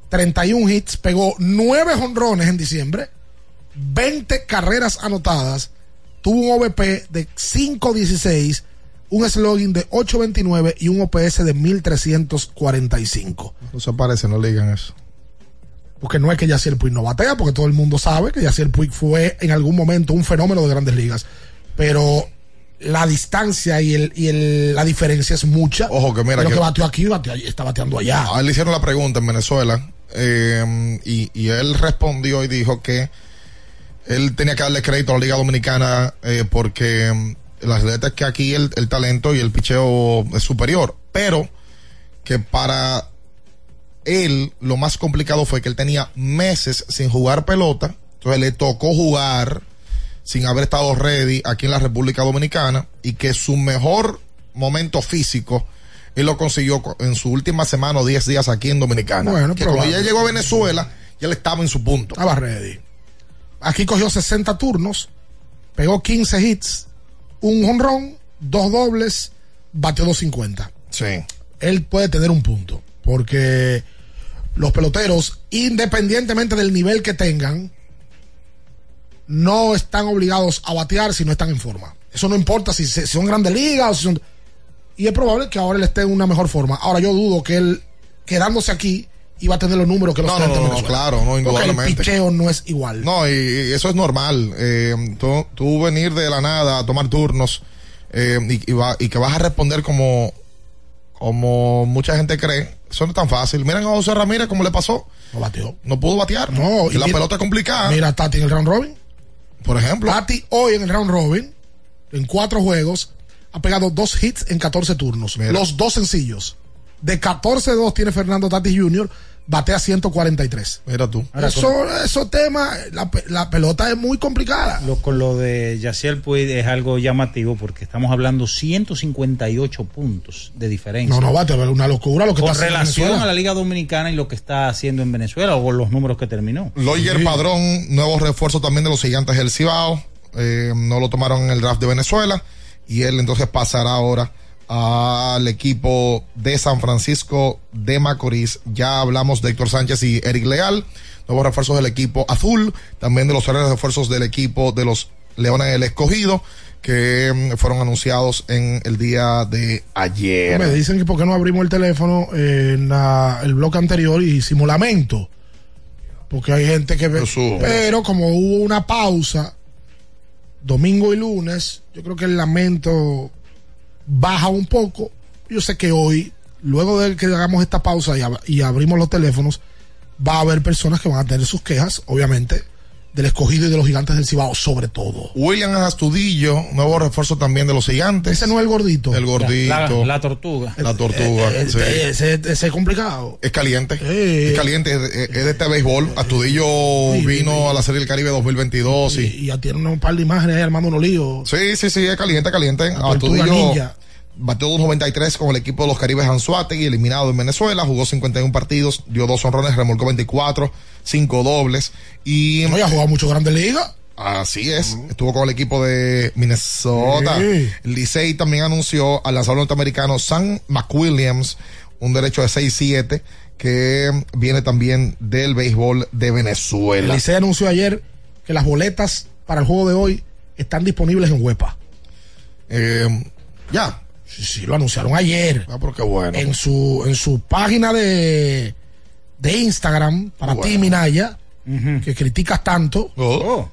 31 hits, pegó 9 jonrones en diciembre, 20 carreras anotadas, tuvo un OVP de 516, un slogan de 829 y un OPS de 1345. No se parece, no le digan eso. Porque no es que Yaciel Puig no batea, porque todo el mundo sabe que Yaciel Puig fue en algún momento un fenómeno de grandes ligas. Pero la distancia y, el, y el- la diferencia es mucha. Ojo, que mira lo que- que aquí, bateó allí, está bateando allá. A él le hicieron la pregunta en Venezuela eh, y, y él respondió y dijo que él tenía que darle crédito a la Liga Dominicana eh, porque mm, la realidad es que aquí el, el talento y el picheo es superior, pero que para él lo más complicado fue que él tenía meses sin jugar pelota, entonces le tocó jugar sin haber estado ready aquí en la República Dominicana y que su mejor momento físico él lo consiguió co- en su última semana o 10 días aquí en Dominicana. Bueno, que cuando ya llegó a Venezuela, ya él estaba en su punto. Estaba ready. Aquí cogió 60 turnos, pegó 15 hits, un honrón, dos dobles, bateó 250. Sí. Él puede tener un punto, porque los peloteros, independientemente del nivel que tengan, no están obligados a batear si no están en forma. Eso no importa si, se- si son grandes ligas o si son... Y es probable que ahora él esté en una mejor forma. Ahora yo dudo que él, quedándose aquí, iba a tener los números que los No, no, no, claro, no, Porque el indudablemente. picheo no es igual. No, y, y eso es normal. Eh, tú, tú venir de la nada a tomar turnos eh, y, y va- y que vas a responder como, como mucha gente cree, eso no es tan fácil. Miren a José Ramírez cómo le pasó. No bateó. No pudo batear. No, y la mira- pelota es complicada. Mira Tati en el round robin. Por ejemplo. Tati hoy en el round robin, en cuatro juegos, ha pegado dos hits en 14 turnos. Los dos sencillos. De 14-2 tiene Fernando Tatis Jr., batea 143. Mira tú. Eso, esos temas, la, la pelota es muy complicada. Lo, con lo de Yaciel Puig es algo llamativo porque estamos hablando 158 puntos de diferencia. No, no, bate, una locura lo que con está haciendo relación Venezuela. a la Liga Dominicana y lo que está haciendo en Venezuela o los números que terminó. Loyer Padrón, nuevo refuerzo también de los gigantes del Cibao. Eh, no lo tomaron en el draft de Venezuela. Y él entonces pasará ahora al equipo de San Francisco de Macorís. Ya hablamos de Héctor Sánchez y Eric Leal. Nuevos refuerzos del equipo azul. También de los tres refuerzos del equipo de los Leones del Escogido. Que mm, fueron anunciados en el día de ayer. Me dicen que por qué no abrimos el teléfono en la- el bloque anterior y hicimos lamento. Porque hay gente que ve. Pero como hubo una pausa, domingo y lunes, yo creo que el lamento baja un poco. Yo sé que hoy, luego de que hagamos esta pausa y, ab- y abrimos los teléfonos, va a haber personas que van a tener sus quejas, obviamente, del escogido y de los gigantes del Cibao, sobre todo. William Astudillo, nuevo refuerzo también de los gigantes. Ese no es el gordito. El gordito. La, la tortuga. La tortuga. Eh, sí. eh, ese, ese es complicado. Es caliente. Eh. Es caliente. Es, de este béisbol. Astudillo Sí, vino sí. a la Serie del Caribe 2022. Y, y ya tiene un par de imágenes ahí armando unos líos. sí, sí, sí, es caliente, caliente. Astudillo ninja. Bateó 2.93 con el equipo de los Caribes Anzuategui, eliminado en Venezuela. Jugó 51 partidos, dio dos honrones, remolcó 24, cinco dobles. Y No, ya ha jugado mucho Grandes Ligas. Así es, estuvo con el equipo de Minnesota. Sí. Licey también anunció al lanzador norteamericano Sam McWilliams, un derecho de 6-7, que viene también del béisbol de El Venezuela. Licey anunció ayer que las boletas para el juego de hoy están disponibles en Huepa. Eh, ya. Sí, sí, lo anunciaron ayer. Ah, pero qué bueno. En su, en su página de, de Instagram, para Bueno. ti, Minaya, que criticas tanto. Oh.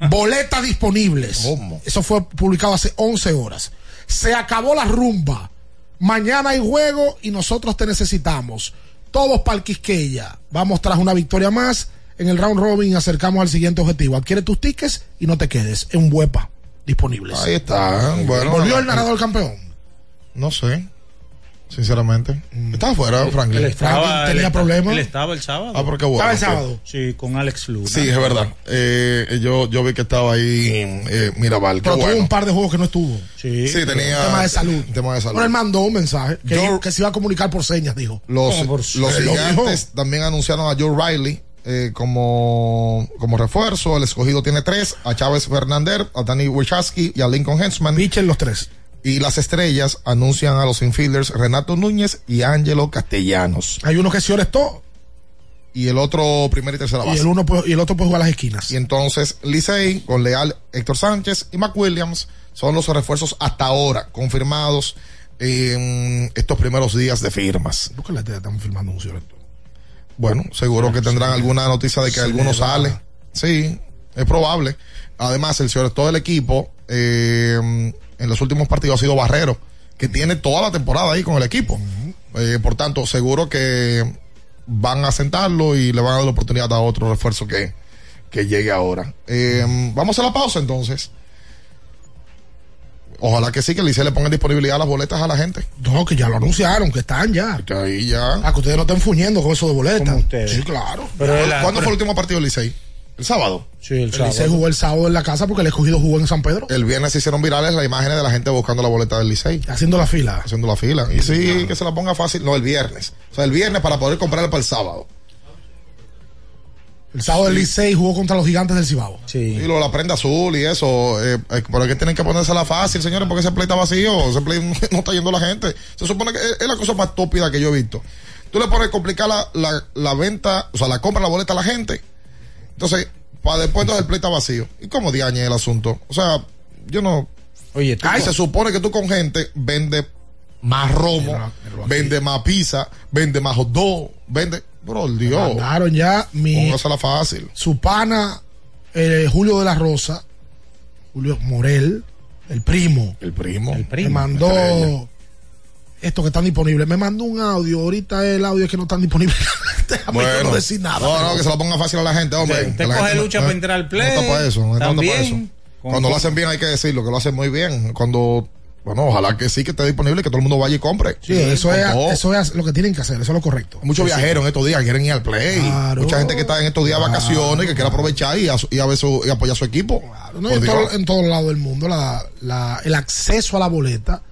*laughs* Boletas disponibles. ¿Cómo? Eso fue publicado hace 11 horas. Se acabó la rumba. Mañana hay juego y nosotros te necesitamos. Todos para el Quisqueya. Vamos tras una victoria más. En el round robin acercamos al siguiente objetivo. Adquiere tus tickets y no te quedes. En Huepa. Disponibles. Ahí está. Bueno, ¿Volvió el narrador campeón? No sé. Sinceramente. Estaba fuera, Franklin. Él estaba, Franklin tenía él- problemas. Él estaba el sábado. Ah, pero qué bueno. Estaba el sábado. Sí, con Alex Luna. Sí, es verdad. Eh, yo, yo vi que estaba ahí eh, Mirabal. Pero tuvo bueno. un par de juegos que no estuvo. Sí. Sí, tenía. Tema de salud. Tema de salud. Bueno, él mandó un mensaje que, que se iba a comunicar por señas, dijo. Los, ¿Cómo por los gigantes también anunciaron a Joe Riley eh, como, como refuerzo. El escogido tiene tres: a Chávez Fernández, a Danny Wichaski y a Lincoln Hensman. Pitcher los tres. Y las estrellas anuncian a los infielders Renato Núñez y Ángelo Castellanos. Hay uno que se orestó Y el otro primera y tercera y base. el, uno puede- y el otro puede jugar a las esquinas. Y entonces Licey con Leal, Héctor Sánchez y McWilliams son los refuerzos hasta ahora confirmados en estos primeros días de firmas. ¿Por qué la estamos filmando un? Bueno, seguro que tendrán alguna noticia de que alguno sale. Sí, es probable. Además, el señor todo el equipo eh, en los últimos partidos ha sido Barrero, que tiene toda la temporada ahí con el equipo. Eh, por tanto, seguro que van a sentarlo y le van a dar la oportunidad a otro refuerzo que, que llegue ahora. Eh, vamos a la pausa entonces. Ojalá que sí, que el Licey le ponga en disponibilidad las boletas a la gente. No, que ya lo anunciaron, que están ya. Que ahí ya. Ah, que ustedes no estén fuñendo con eso de boletas. Como ustedes. Sí, claro. Pero ¿Cuándo fue el último partido del Licey? ¿El sábado? Sí, el El sábado. Licey jugó el sábado en la casa porque el escogido jugó en San Pedro. El viernes se hicieron virales las imágenes de la gente buscando la boleta del Licey, Haciendo la fila. haciendo la fila. Y sí, que se la ponga fácil. No, el viernes. O sea, el viernes para poder comprarla para el sábado. El sábado el Licey jugó contra los gigantes del Cibao. Sí. Y lo de la prenda azul y eso. Eh, eh, pero es que tienen que ponérsela fácil, señores, porque ese play está vacío. Ese play *laughs* no está yendo la gente. Se supone que es, la cosa más estúpida que yo he visto. Tú le pones complicar la, la, la venta, o sea, la compra de la boleta a la gente. Entonces, para después entonces el play está vacío. ¿Y cómo diañe el asunto? O sea, yo no. Oye, tú, Ay, se supone que tú con gente vende más romo, vende más pizza, vende más hot dog, vende. Bro, Dios, Mandaron ya mi, póngasela fácil. su pana eh, Julio de la Rosa, Julio Morel, el primo, El primo. el me primo. mandó estrella. esto que están disponibles. Me mandó un audio. Ahorita el audio es que no están disponibles. *laughs* Déjame yo no decir nada. No, pero- no, que se la ponga fácil a la gente, hombre. La coge gente lucha no- para entrar al play, No está para eso, no está también, para eso. con- Cuando lo hacen bien hay que decirlo, que lo hacen muy bien. Cuando Bueno, ojalá que sí, que esté disponible, que todo el mundo vaya y compre. Sí, eso, es, eso es lo que tienen que hacer, eso es lo correcto. Muchos Sí, sí. viajeros en estos días quieren ir al play. Claro. Mucha gente que está en estos días de vacaciones y que quiere aprovechar y, a, y a ver su, y apoyar a su equipo. No, en, todo, en todo lado del mundo la, la- el acceso a la boleta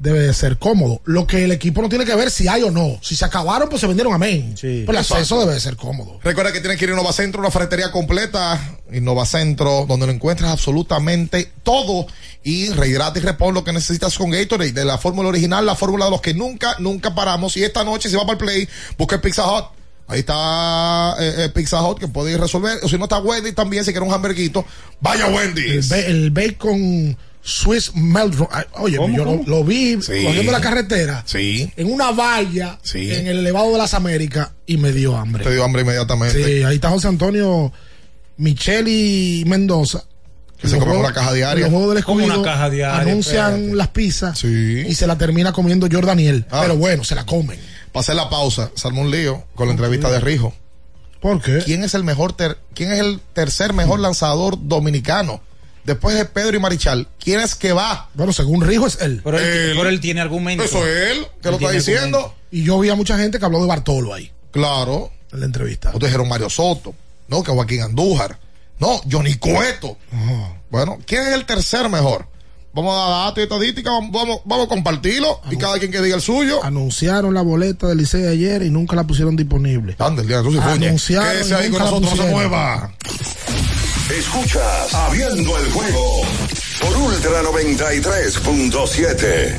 debe de ser cómodo. Lo que el equipo no tiene que ver si hay o no. Si se acabaron, pues se vendieron amén. Pero el acceso debe de ser cómodo. Recuerda que tienes que ir a Innovacentro, una ferretería completa. Innovacentro, donde lo encuentras absolutamente todo. Y rehidrata y repon lo que necesitas con Gatorade. De la fórmula original, la fórmula de los que nunca, nunca paramos. Y esta noche, si va para el play, busca el Pizza Hut. Ahí está eh, eh, Pizza Hut que puede resolver. O si no está Wendy también, si quiere un hamburguito, vaya El, Wendy's. ba- el bacon Swiss ay, Oye, ¿Cómo, yo cómo? Lo, lo vi Sí. cogiendo la carretera Sí. en una valla Sí. en el elevado de las Américas y me dio hambre. Te dio hambre inmediatamente. Sí, ahí está José Antonio Micheli Mendoza. Que se come una caja diaria. los juegos del una caja diaria, Anuncian espérate. las pizzas Sí. y se la termina comiendo Jordaniel. Ah. Pero bueno, se la comen. Hacer la pausa, un lío con la entrevista de Rijo. ¿Por qué? ¿Quién es el mejor ter- quién es el tercer mejor lanzador dominicano? Después de Pedro y Marichal, ¿quién es que va? Bueno, según Rijo es él. Pero él, Él. pero él tiene argumento. Eso es él, que lo está diciendo. argumento. Y yo vi a mucha gente que habló de Bartolo ahí, Claro. en la entrevista. Otros dijeron Mario Soto, no, que Joaquín Andújar, no, Johnny Cueto. Bueno, ¿quién es el tercer mejor? Vamos a dar datos y estadísticas, vamos, vamos, a compartirlo y cada quien que diga el suyo. Anunciaron la boleta del Licey ayer y nunca la pusieron disponible. Ande, el día tú se fuñe. Anunciaron Quédese y ahí con nosotros, no se mueva. Escuchas Abriendo el juego por Ultra 93.7.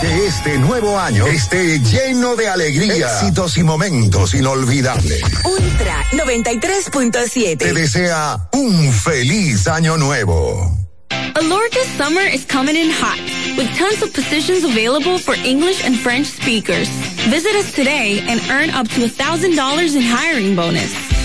Que este nuevo año esté lleno de alegría, éxitos y momentos inolvidables. Ultra 93.7. Te desea un feliz año nuevo. Alorca's summer is coming in hot, with tons of positions available for English and French speakers. Visit us today and earn up to $1,000 in hiring bonus.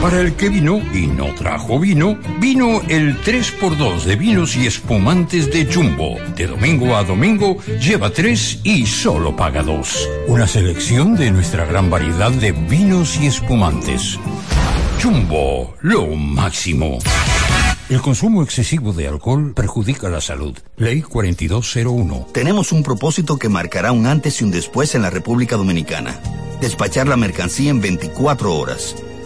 Para el que vino y no trajo vino, vino el 3x2 de vinos y espumantes de Jumbo. De domingo a domingo, lleva 3 y solo paga 2. Una selección de nuestra gran variedad de vinos y espumantes. Jumbo, lo máximo. El consumo excesivo de alcohol perjudica la salud. Ley 4201. Tenemos un propósito que marcará un antes y un después en la República Dominicana. Despachar la mercancía en 24 horas.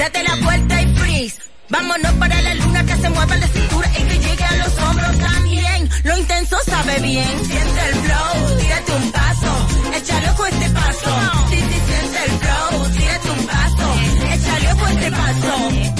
Date la vuelta y freeze. Vámonos para la luna que se mueva la cintura y que llegue a los hombros también. Lo intenso sabe bien. Siente el flow, tírate un paso, échale a este paso. Sí, sí, siente el flow, tírate un paso, échale a este paso.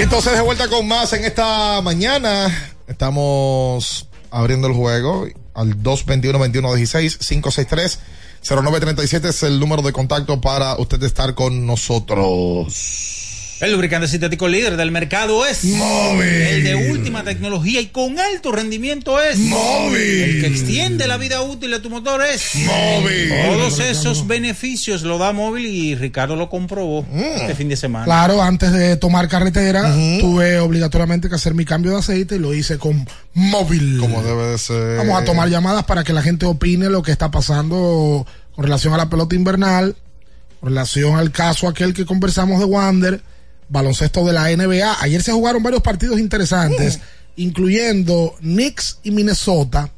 Entonces de vuelta con más en esta mañana. Estamos abriendo el juego al 221-2116 563-0937 es el número de contacto para usted estar con nosotros. El lubricante sintético líder del mercado es Móvil. El de última tecnología y con alto rendimiento es Móvil. El que extiende la vida útil de tu motor es Móvil. Todos esos beneficios lo da móvil y Ricardo lo comprobó este fin de semana. Claro, antes de tomar carretera, tuve obligatoriamente que hacer mi cambio de aceite y lo hice con móvil. Como debe de ser. Vamos a tomar llamadas para que la gente opine lo que está pasando con relación a la pelota invernal, con relación al caso aquel que conversamos de Wander, baloncesto de la NBA. Ayer se jugaron varios partidos interesantes, incluyendo Knicks y Minnesota,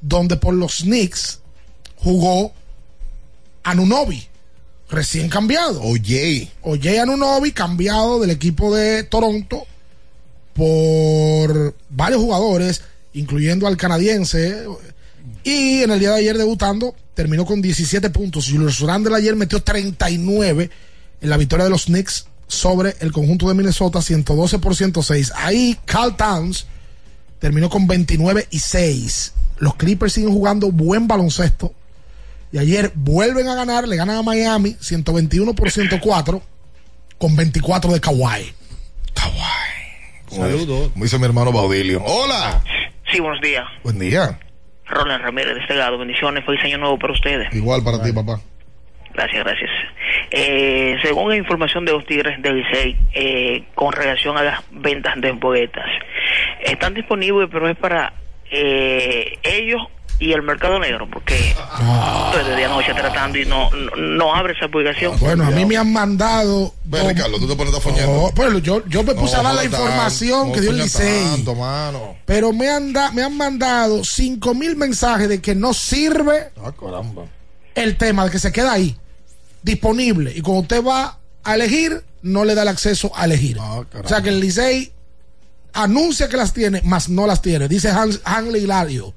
donde por los Knicks jugó Anunobi, recién cambiado. Oye. Oye Anunobi, cambiado del equipo de Toronto por varios jugadores, incluyendo al canadiense. Y en el día de ayer debutando, terminó con 17 puntos. Julius Randle ayer metió 39 en la victoria de los Knicks sobre el conjunto de Minnesota, 112 por 106. Ahí Carl Towns terminó con 29 y 6. Los Clippers siguen jugando buen baloncesto. Y ayer vuelven a ganar, le ganan a Miami 121 por 104 con 24 de Kawhi. Saludos. Como dice mi hermano Baudilio. Hola. Sí, buenos días. Buen día. Roland Ramírez de este lado. Bendiciones. Feliz año nuevo para ustedes. Igual para ti, papá. Gracias, gracias. Eh, según la información de los Tigres del Licey, eh, con relación a las ventas de poetas, están disponibles, pero es para eh, ellos y el mercado negro, porque estoy desde anoche tratando y no, no, no abre esa publicación. Bueno, a mí me han mandado. Ven, Ricardo, tú te pones a. No, pues yo, yo me puse No, a dar la información no que dio el Licey. Pero me han, da- me han mandado cinco mil mensajes de que no sirve Ah, caramba. el tema, de que se queda ahí, disponible. Y cuando usted va a elegir, no le da el acceso a elegir. Ah, o sea que el Licey anuncia que las tiene, mas no las tiene. Dice Hans, Hanley Hilario.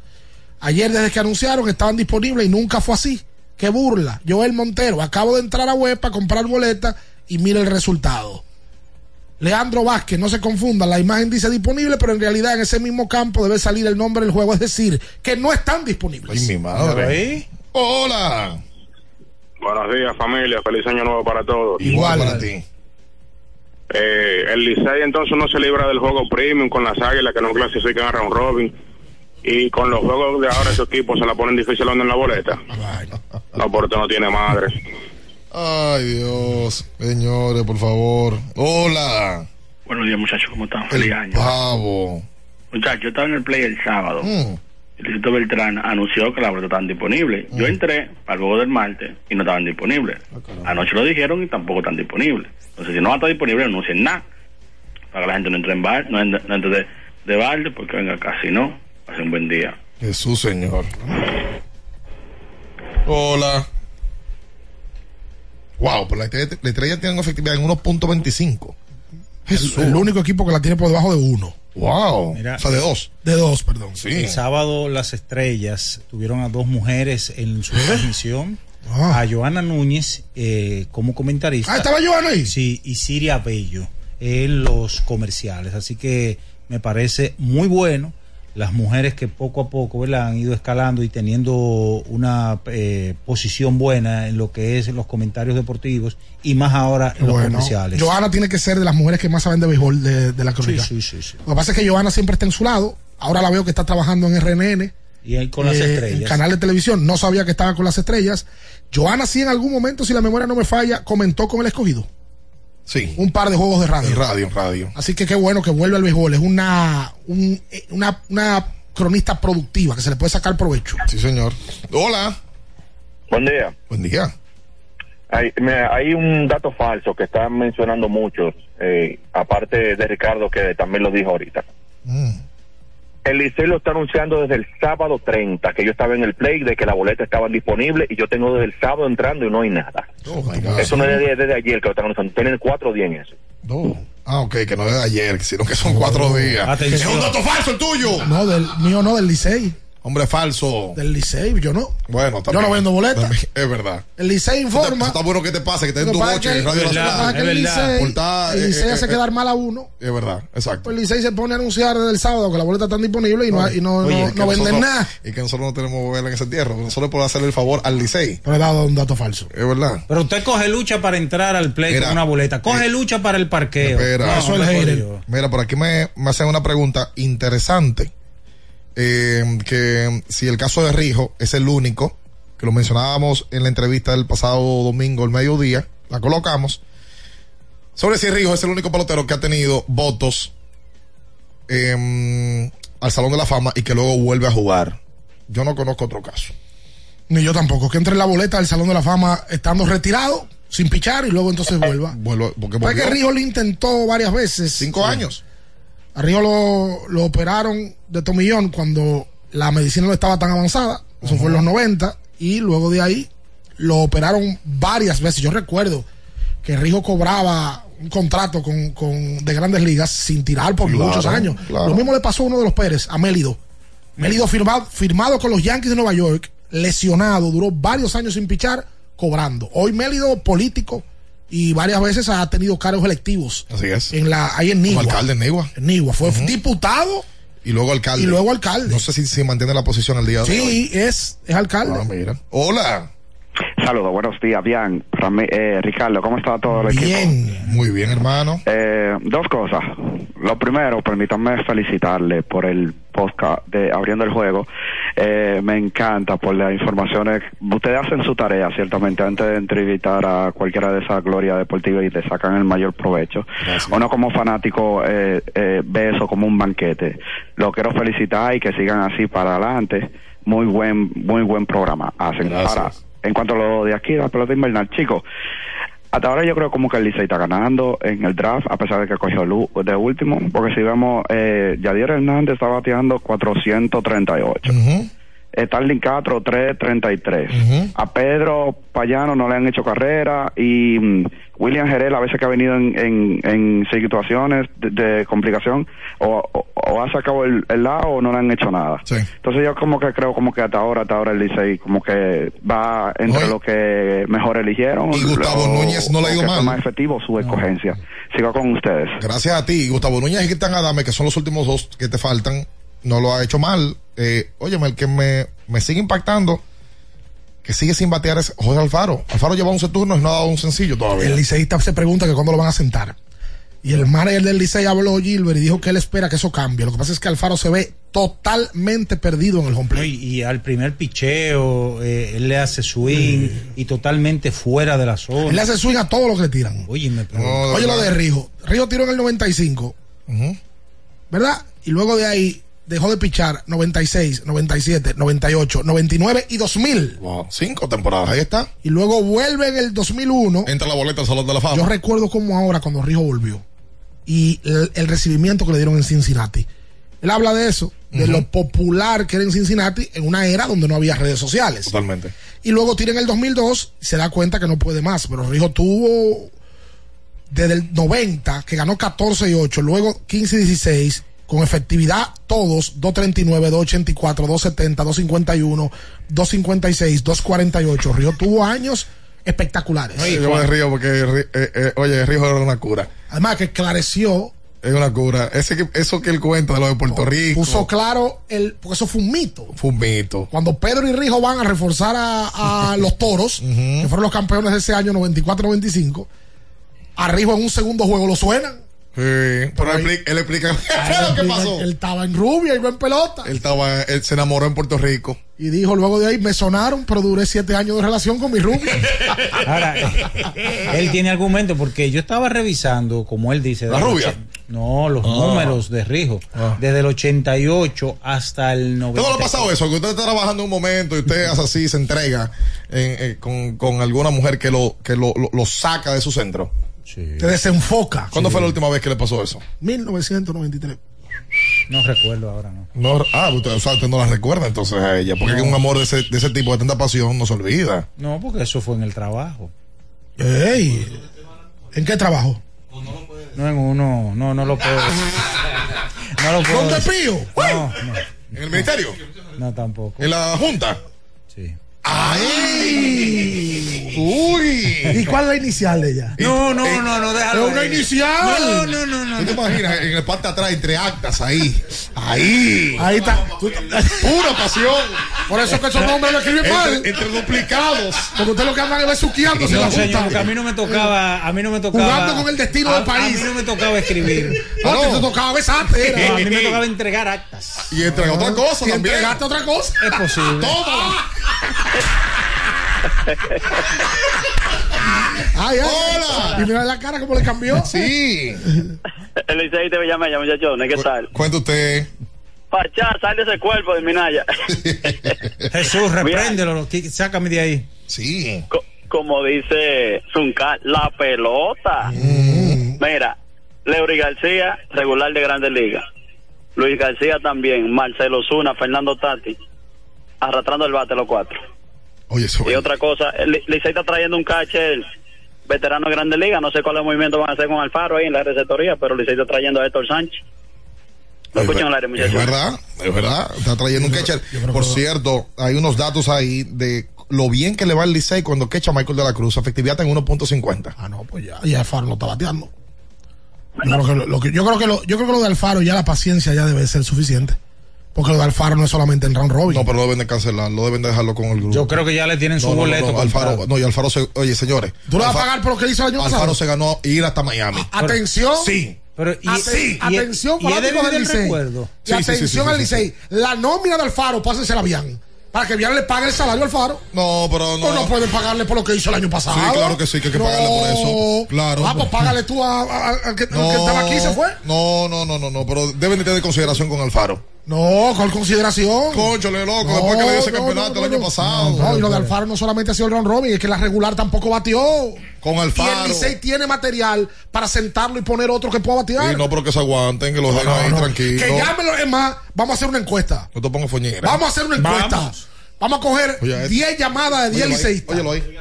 Ayer desde que anunciaron estaban disponibles y nunca fue así. Qué burla. Joel Montero, acabo de entrar a web para comprar boleta y mira el resultado. Leandro Vázquez, no se confundan, la imagen dice disponible, pero en realidad en ese mismo campo debe salir el nombre del juego, es decir, que no están disponibles. Ay, mi madre. Hola. Buenos días, familia. Feliz año nuevo para todos. Igual para ti. Eh, el Licey entonces no se libra del juego premium con las águilas que no clasifican a round robin. Y con los juegos de ahora, esos equipos se la ponen difícil en la boleta. No, porque no tiene madre. Ay, Dios. Señores, por favor. Hola. Buenos días, muchachos, ¿cómo están? Feliz El año. pavo. Muchachos, yo estaba en el play el sábado. Mm. El Luisito Beltrán anunció que las boletas estaban disponibles. Yo entré para el juego del martes y no estaban disponibles. Anoche lo dijeron y tampoco están disponibles. Entonces, si no va a estar disponible, no anuncien nada. Para que la gente no entre en bar, no entre, no entre de, de balde, porque venga casi no. Hace un buen día. Jesús, Señor. Hola. Wow, pero la estrella, la estrella tiene una efectividad en 1.25. Jesús. El, el único equipo que la tiene por debajo de uno. Wow. Mira, o sea, de dos. De dos, perdón. El sábado las estrellas tuvieron a dos mujeres en su transmisión. A Joana Núñez eh, como comentarista. Ah, ¿estaba Joana ahí? Sí, y Siria Bello en los comerciales. Así que me parece muy bueno las mujeres que poco a poco ¿verdad? han ido escalando y teniendo una eh, posición buena en lo que es los comentarios deportivos y más ahora en los Bueno, comerciales. Joana tiene que ser de las mujeres que más saben de béisbol de, de la crónica. Sí, sí, sí, sí. Lo que pasa es que Joana siempre está en su lado. Ahora la veo que está trabajando en RNN. Y con las eh, estrellas. En canal de televisión. No sabía que estaba con las estrellas. Joana sí en algún momento, si la memoria no me falla, comentó con el escogido. Sí. Un par de juegos de radio. En radio, en radio. Así que qué bueno que vuelve al béisbol. Es una, un- una, una cronista productiva que se le puede sacar provecho. Sí, señor. Hola. Buen día. Buen día. Hay, mira, hay un dato falso que están mencionando muchos, eh, aparte de Ricardo que también lo dijo ahorita. Mm. El Licey lo está anunciando desde el sábado 30, que yo estaba en el play, de que la boleta estaban disponible y yo tengo desde el sábado entrando y no hay nada. eso no es desde, desde ayer que lo están anunciando, tienen cuatro días en eso. Ah, ok, que no es de ayer, sino que son cuatro días. Atención. Es un dato falso el tuyo. No, del mío no, del Licey. Hombre falso. Del Licey, yo no. Bueno, Yo también. no vendo boletas. También, Es verdad. El Licey informa. Está, está bueno que te pase, que te den tu boche en Radio Nacional. es que el Licey- eh, Licey eh, hace eh, quedar mal a uno. Es verdad, exacto. Pues el Licey se pone a anunciar desde el sábado que la boleta está disponible y no, y no, Oye, no, no venden nosotros- nada. Y que nosotros no tenemos vela en ese entierro. Nosotros podemos hacerle el favor al Licey. Pero he dado un dato falso. Es verdad. Pero usted coge lucha para entrar al play Mira, con una boleta. Coge eh, lucha para el parqueo. Espera. No, Eso es el. Mira, por aquí me, me hacen una pregunta interesante. Eh, que si el caso de Rijo es el único, que lo mencionábamos en la entrevista del pasado domingo, el mediodía, la colocamos, sobre si Rijo es el único pelotero que ha tenido votos eh, al Salón de la Fama y que luego vuelve a jugar. Yo no conozco otro caso. Ni yo tampoco. Que entre en la boleta del Salón de la Fama estando retirado, sin pichar y luego entonces vuelva. Vuelvo, porque volvió. Rijo lo intentó varias veces. Cinco años. A Rijo lo, lo operaron de tomillón cuando la medicina no estaba tan avanzada. Eso fue en los 90. Y luego de ahí lo operaron varias veces. Yo recuerdo que Rijo cobraba un contrato con, con- de grandes ligas sin tirar por Claro, muchos años. claro. Lo mismo le pasó a uno de los Pérez, a Mélido. Mélido firmado, firmado con los Yankees de Nueva York, lesionado, duró varios años sin pichar, cobrando. Hoy Mélido, político, y varias veces ha tenido cargos electivos. Así es. En la, ahí en Como Nigua. alcalde en Nigua. En Nigua. Fue diputado Y luego alcalde. y luego alcalde. No sé si, si mantiene la posición el día de hoy. Sí, es, es alcalde. Ah, mira. Hola. Saludos, buenos días, bien. Rami- eh, Ricardo, ¿cómo está todo el equipo? Muy bien, hermano. Eh, dos cosas. Lo primero, permítanme felicitarle por el podcast de Abriendo el Juego. Eh, me encanta por las informaciones. Ustedes hacen su tarea, ciertamente, antes de entrevistar a cualquiera de esas glorias deportivas y le sacan el mayor provecho. Uno como fanático eh, eh, ve eso como un banquete. Lo quiero felicitar y que sigan así para adelante. Muy buen, muy buen programa hacen. Ahora, en cuanto a lo de aquí, la pelota invernal, chicos, hasta ahora yo creo como que el Licey está ganando en el draft, a pesar de que cogió de último, porque si vemos, eh, Yadier Hernández está bateando 438. Starling Castro 3.33. A Pedro Payano no le han hecho carrera y mm, William Jerez a veces que ha venido en, en, en situaciones de, de complicación o, o, o ha sacado el, el lado o no le han hecho nada. Entonces yo como que creo como que hasta ahora, hasta ahora el Licey como que va entre lo que mejor eligieron. Y Gustavo o- Núñez no le ha ido mal. más efectivo su escogencia. Sigo con ustedes. Gracias a ti, Gustavo Núñez y Cristian Adame, que son los últimos dos que te faltan, no lo ha hecho mal. Eh, óyeme, el que me, me sigue impactando, que sigue sin batear es José Alfaro. Alfaro lleva 11 turnos y no ha dado un sencillo todavía. El liceísta se pregunta que cuándo lo van a sentar. Y el manager del Licey habló Gilbert y dijo que él espera que eso cambie. Lo que pasa es que Alfaro se ve totalmente perdido en el home play. y, y al primer picheo, eh, él le hace swing y totalmente fuera de la zona. Él le hace swing a todo lo que le tiran. Oye, me. Oye lo de Rijo. Rijo tiró en el 95. ¿Verdad? Y luego de ahí dejó de pichar 96, 97, 98, 99 y 2000. Wow, cinco temporadas, ahí está. Y luego vuelve en el 2001. Entra la boleta al Salón de la Fama. Yo recuerdo como ahora cuando Rijo volvió y el, el recibimiento que le dieron en Cincinnati. Él habla de eso, de lo popular que era en Cincinnati en una era donde no había redes sociales. Totalmente. Y luego tira en el 2002 y se da cuenta que no puede más. Pero Rijo tuvo desde el 90, que ganó 14 y 8, luego 15 y 16, con efectividad todos, 239, 284, 270, 251, 256, 248. Rijo tuvo años espectaculares. yo me río porque, eh, eh, oye, Rijo era una cura. Además que esclareció, Es una cura. Ese que, eso que él cuenta de lo de Puerto Rico. puso claro, el, porque eso fue un mito. Fue un mito. Cuando Pedro y Rijo van a reforzar a, a *laughs* los toros, que fueron los campeones de ese año 94-95, a Rijo en un segundo juego lo suenan. Sí, pero él, expli- él explica *laughs* qué fue lo que pasó. Él estaba en rubia y en pelota. Él estaba, él se enamoró en Puerto Rico. Y dijo luego de ahí, me sonaron, pero duré siete años de relación con mi rubia. *laughs* Ahora, él tiene argumento porque yo estaba revisando, como él dice. ¿La rubia? No, los Ah. números de Rijo. Desde el 88 hasta el 90. ¿Todo le ha pasado eso? Que usted está trabajando un momento y usted hace así, se entrega en- eh, con, con alguna mujer que lo, que lo, lo- lo saca de su centro. Te desenfoca. ¿Cuándo fue la última vez que le pasó eso? 1993. No recuerdo ahora, ¿no? No, ah, usted, o sea, usted no la recuerda entonces a ella. Porque No. un amor de ese, de ese tipo, de tanta pasión, no se olvida. No, porque eso fue en el trabajo. Ey, ¿En qué trabajo? No en uno, no, no lo puedo. *laughs* No lo puedo. ¿Dónde pío? No, ¿En el ministerio? no, tampoco. ¿En la Junta? Sí. ¡Ay! ¡Uy! ¿Y cuál es la inicial de ella? No, no, no, no, déjalo. Es una inicial. No, no, no, no. ¿Tú te imaginas en el parte de atrás, entre actas, ahí? Ahí. Ahí está. Pura pasión. Por eso que esos nombres lo escriben mal. Entre, entre duplicados. Porque usted lo que andan es besuqueando la No, señor, porque a mí no me tocaba, a mí no me tocaba. Jugando con el destino a- del país. A mí no me tocaba escribir. No, *laughs* No. te tocaba besarte. No, a mí me tocaba entregar actas. Y entre otra cosa Y también. entregaste otra cosa. Es posible. Tómala. Ay, ay. Hola. Y mira la cara como le cambió. Sí. El Licey te llama ya, muchachones, ¿qué tal? Cuenta usted. Pachá, sal de ese cuerpo de Minaya. *laughs* Jesús, repréndelo, sácame de ahí. Sí. Co- como dice Zuncar, la pelota. Mira, Leury García, regular de Grandes Ligas. Luis García también, Marcelo Zuna, Fernando Tati, arrastrando el bate los cuatro. Oye, eso Y otra cosa, Licey está trayendo un catcher veterano de Grandes Ligas, no sé cuál movimiento van a hacer con Alfaro ahí en la receptoría, pero Licey está trayendo a Héctor Sánchez. Lo Es ver- Es muchachos. verdad, es verdad. Está trayendo un catcher. Por cierto, hay unos datos ahí de lo bien que le va el Licey cuando quecha Michael de la Cruz. Efectividad en 1.50. Ah, no, pues ya. Y Alfaro no está bateando. Yo creo, que lo, lo que, yo, creo que lo, yo creo que lo de Alfaro ya la paciencia ya debe ser suficiente. Porque lo de Alfaro no es solamente en round robin. No, pero lo deben de cancelar, lo deben de dejarlo con el grupo. Yo creo que ya le tienen su No, no, no, boleto. no, Alfaro, no, y Alfaro se, oye, señores. ¿Tú le vas a pagar por lo que hizo el año Alfaro pasado? se ganó ir hasta Miami. Atención. Sí. Pero, y, Aten- y- atención, y del Licey. Sí, sí, sí, atención sí, al sí, Licey. La nómina de Alfaro, pásensela bien. Para que bien le pague el salario a Alfaro. No, pero no. No, no pueden pagarle por lo que hizo el año pasado. Sí, claro que sí, que hay que pagarle por eso. Claro. Ah, pues págale tú al que, al estaba aquí y se fue. No, no, no, no, no, pero deben de tener consideración con Alfaro. No, con consideración. Conchole, loco, No, después que le dio ese campeonato el año pasado. No, y lo de Alfaro no solamente ha sido el round robin, es que la regular tampoco batió. Con Y Alfaro. el Licey tiene material para sentarlo y poner otro que pueda batear. Y no, pero que se aguanten, que los dejen ahí tranquilos. Que llámelo, es más, vamos a hacer una encuesta. No te pongas foñera. Vamos a hacer una encuesta. Vamos. Vamos, a coger Oye, este. 10 llamadas de 10 Óyelo ahí, liceístas. Óyelo ahí.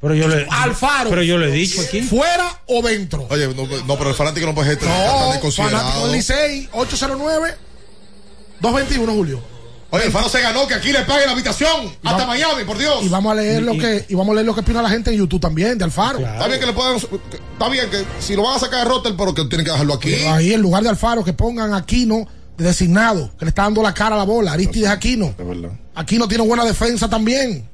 Pero yo le. Alfaro. Pero yo le he dicho aquí. ¿Fuera o dentro? Oye, no, no, pero el fanático no puede estar tan No, fanático del Licey, 809-221, Julio. Oye, el Faro se ganó que aquí le paguen la habitación hasta Miami, por Dios. Y vamos a leer lo que y vamos a leer lo que opina la gente en YouTube también de Alfaro. Está bien que le puedan. Está bien que si lo van a sacar de Rotter, pero que tienen que dejarlo aquí. Pero ahí en lugar de Alfaro que pongan a Aquino de designado, que le está dando la cara a la bola, Aristides Aquino. Es verdad. Aquino tiene buena defensa también.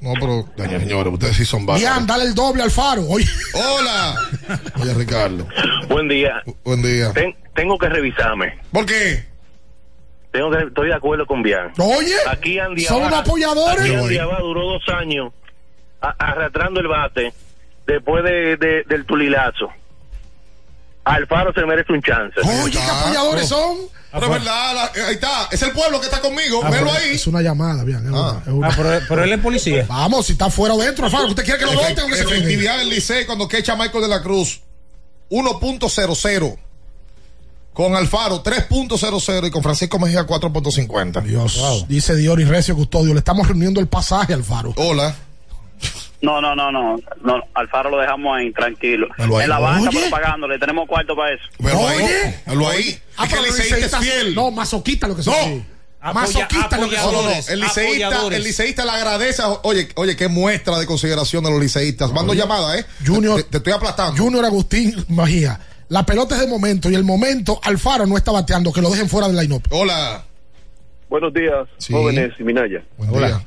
No, pero, doña señores, ustedes sí son bárbaros. Bien, dale el doble a Alfaro. Oye. Hola. Oye, Ricardo. Buen día. Buen día. Ten- tengo que revisarme. ¿Por qué? Tengo que, estoy de acuerdo con Bian. Oye, aquí Andy son Abad- apoyadores. Aquí Andy Abad duró dos años a- arrastrando el bate después de, de- del tulilazo. Alfaro se merece un chance. Oye, qué apoyadores son. Pero es verdad, la- ahí está. Es el pueblo que está conmigo. Ah, Velo ahí. Es una llamada, bien. es una- es una- Ah, pero, pero él es policía. Vamos, si está fuera o dentro, Alfaro. ¿Usted quiere que lo voten? Efectividad del Licey cuando quecha Michael de la Cruz 1.00 con Alfaro 3.00 y con Francisco Mejía 4.50 Dios. Dice Diori Recio Custodio, le estamos reuniendo el pasaje, Alfaro. Hola. No, no, no, no, no. Alfaro lo dejamos ahí, tranquilo. Ahí. En la banca Oye. propagándole, tenemos cuarto para eso. Velo ahí. Oye. Velo ahí. Ah, es que pero el los liceísta es fiel. No, masoquista lo que son. No. sí. Masoquista lo que No, no, son. no. El liceísta, el liceísta le agradece. oye, oye, qué muestra de consideración de los liceístas. Mando llamada, ¿eh? Junior, Te, te estoy aplastando. Junior Agustín Magía. La pelota es de momento y el momento Alfaro no está bateando, que lo dejen fuera del line-up. Hola. Buenos días, jóvenes y Minaya. Hola.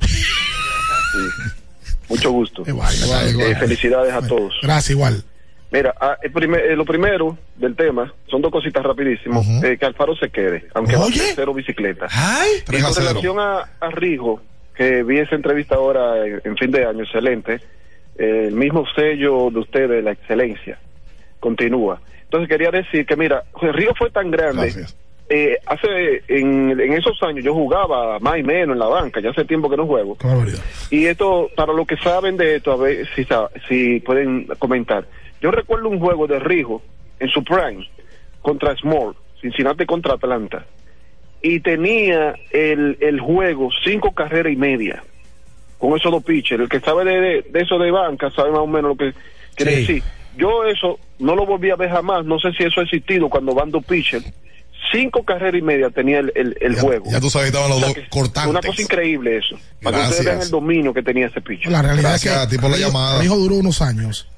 Mucho gusto. Igual, igual, igual. Eh, felicidades a todos. Gracias, igual. Mira, ah, el primer- eh, lo primero del tema son dos cositas rapidísimo. Eh, que Alfaro se quede, aunque va a cero bicicleta. Ay, Y con relación a, a Rijo, que vi esa entrevista ahora en, en fin de año, excelente, eh, el mismo sello de ustedes, la excelencia, continúa. Entonces quería decir que, mira, Rijo fue tan grande. eh, hace en, en esos años yo jugaba más y menos en la banca, ya hace tiempo que no juego. Y esto, para los que saben de esto, a ver si, si pueden comentar. Yo recuerdo un juego de Rijo en su prime contra Small, Cincinnati contra Atlanta. Y tenía el, el juego cinco carreras y media con esos dos pitchers. El que sabe de, de- de eso de banca sabe más o menos lo que quiere Sí. decir. Yo eso no lo volví a ver jamás. No sé si eso ha existido cuando van dos pitchers. Cinco carreras y media tenía el, el, el juego. Ya tú sabes, estaban los O sea dos cortantes. Una cosa increíble eso. Para que ustedes vean Gracias. el dominio que tenía ese pitcher. La realidad Gracias es a que ti por la llamada. Rijo duró unos años,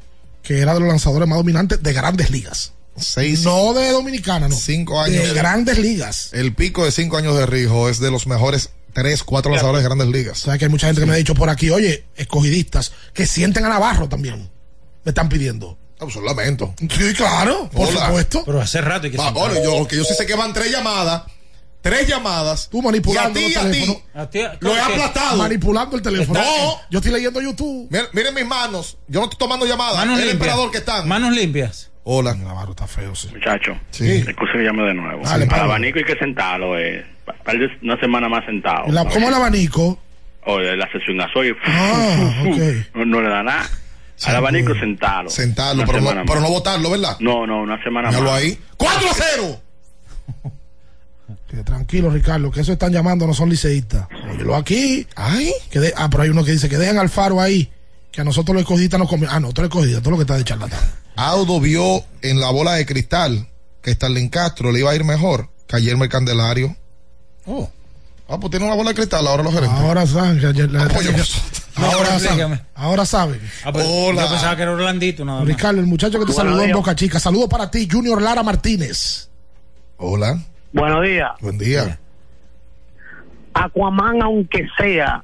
que era de los lanzadores más dominantes de grandes ligas. Seis, No de dominicana, no. cinco años. De grandes ligas. El pico de cinco años de Rijo es de los mejores tres, cuatro lanzadores de grandes ligas. O sea, que hay mucha gente que me ha dicho por aquí, oye, escogidistas, que sienten a Navarro también. Me están pidiendo. Pues lo lamento. Sí, claro, por Hola. supuesto. Pero hace rato y que Va, ahora, yo, que yo sí sé que van tres llamadas. Tres llamadas. Tú manipulando Y a ti, a ti. A ti- Lo he aplastado. Manipulando el teléfono. No. Yo estoy leyendo YouTube. Miren, miren mis manos. Yo no estoy tomando llamadas. Manos el limpias. emperador que están. Manos limpias. Hola. Navarro está feo, sí. Muchacho, Sí. que llame de nuevo. Dale, Al abanico hay que sentarlo, eh. Pa- Tal vez una semana más sentado. La- ¿Cómo el abanico? Oye, la sesión y Ah, *laughs* no le da nada. Al abanico sentarlo. Sentarlo, pero no, pero no votarlo, ¿verdad? No, no, una semana Míralo más. ahí. 4 a 0. Que tranquilo, Ricardo, que eso están llamando no son liceístas. Óyelo aquí. Ay. Que de- ah, pero hay uno que dice que dejen al faro ahí. Que a nosotros los escogidistas nos conviene. Ah, no, tú eres escogidista, todo lo que está de charlatán. Audo vio en la bola de cristal que Starlin Castro le iba a ir mejor que ayer el Candelario. Oh. Ah, pues tiene una bola de cristal ahora los gerentes. Ahora saben que ayer. Ah, pues ahora. Ahora saben. Ah, pero Hola. Yo pensaba que era Orlandito nada más. Ricardo, el muchacho que te Buenos saludó en. Boca Chica. Saludo para ti, Junior Lara Martínez. Hola. Buenos días. Buen día. Aquaman, aunque sea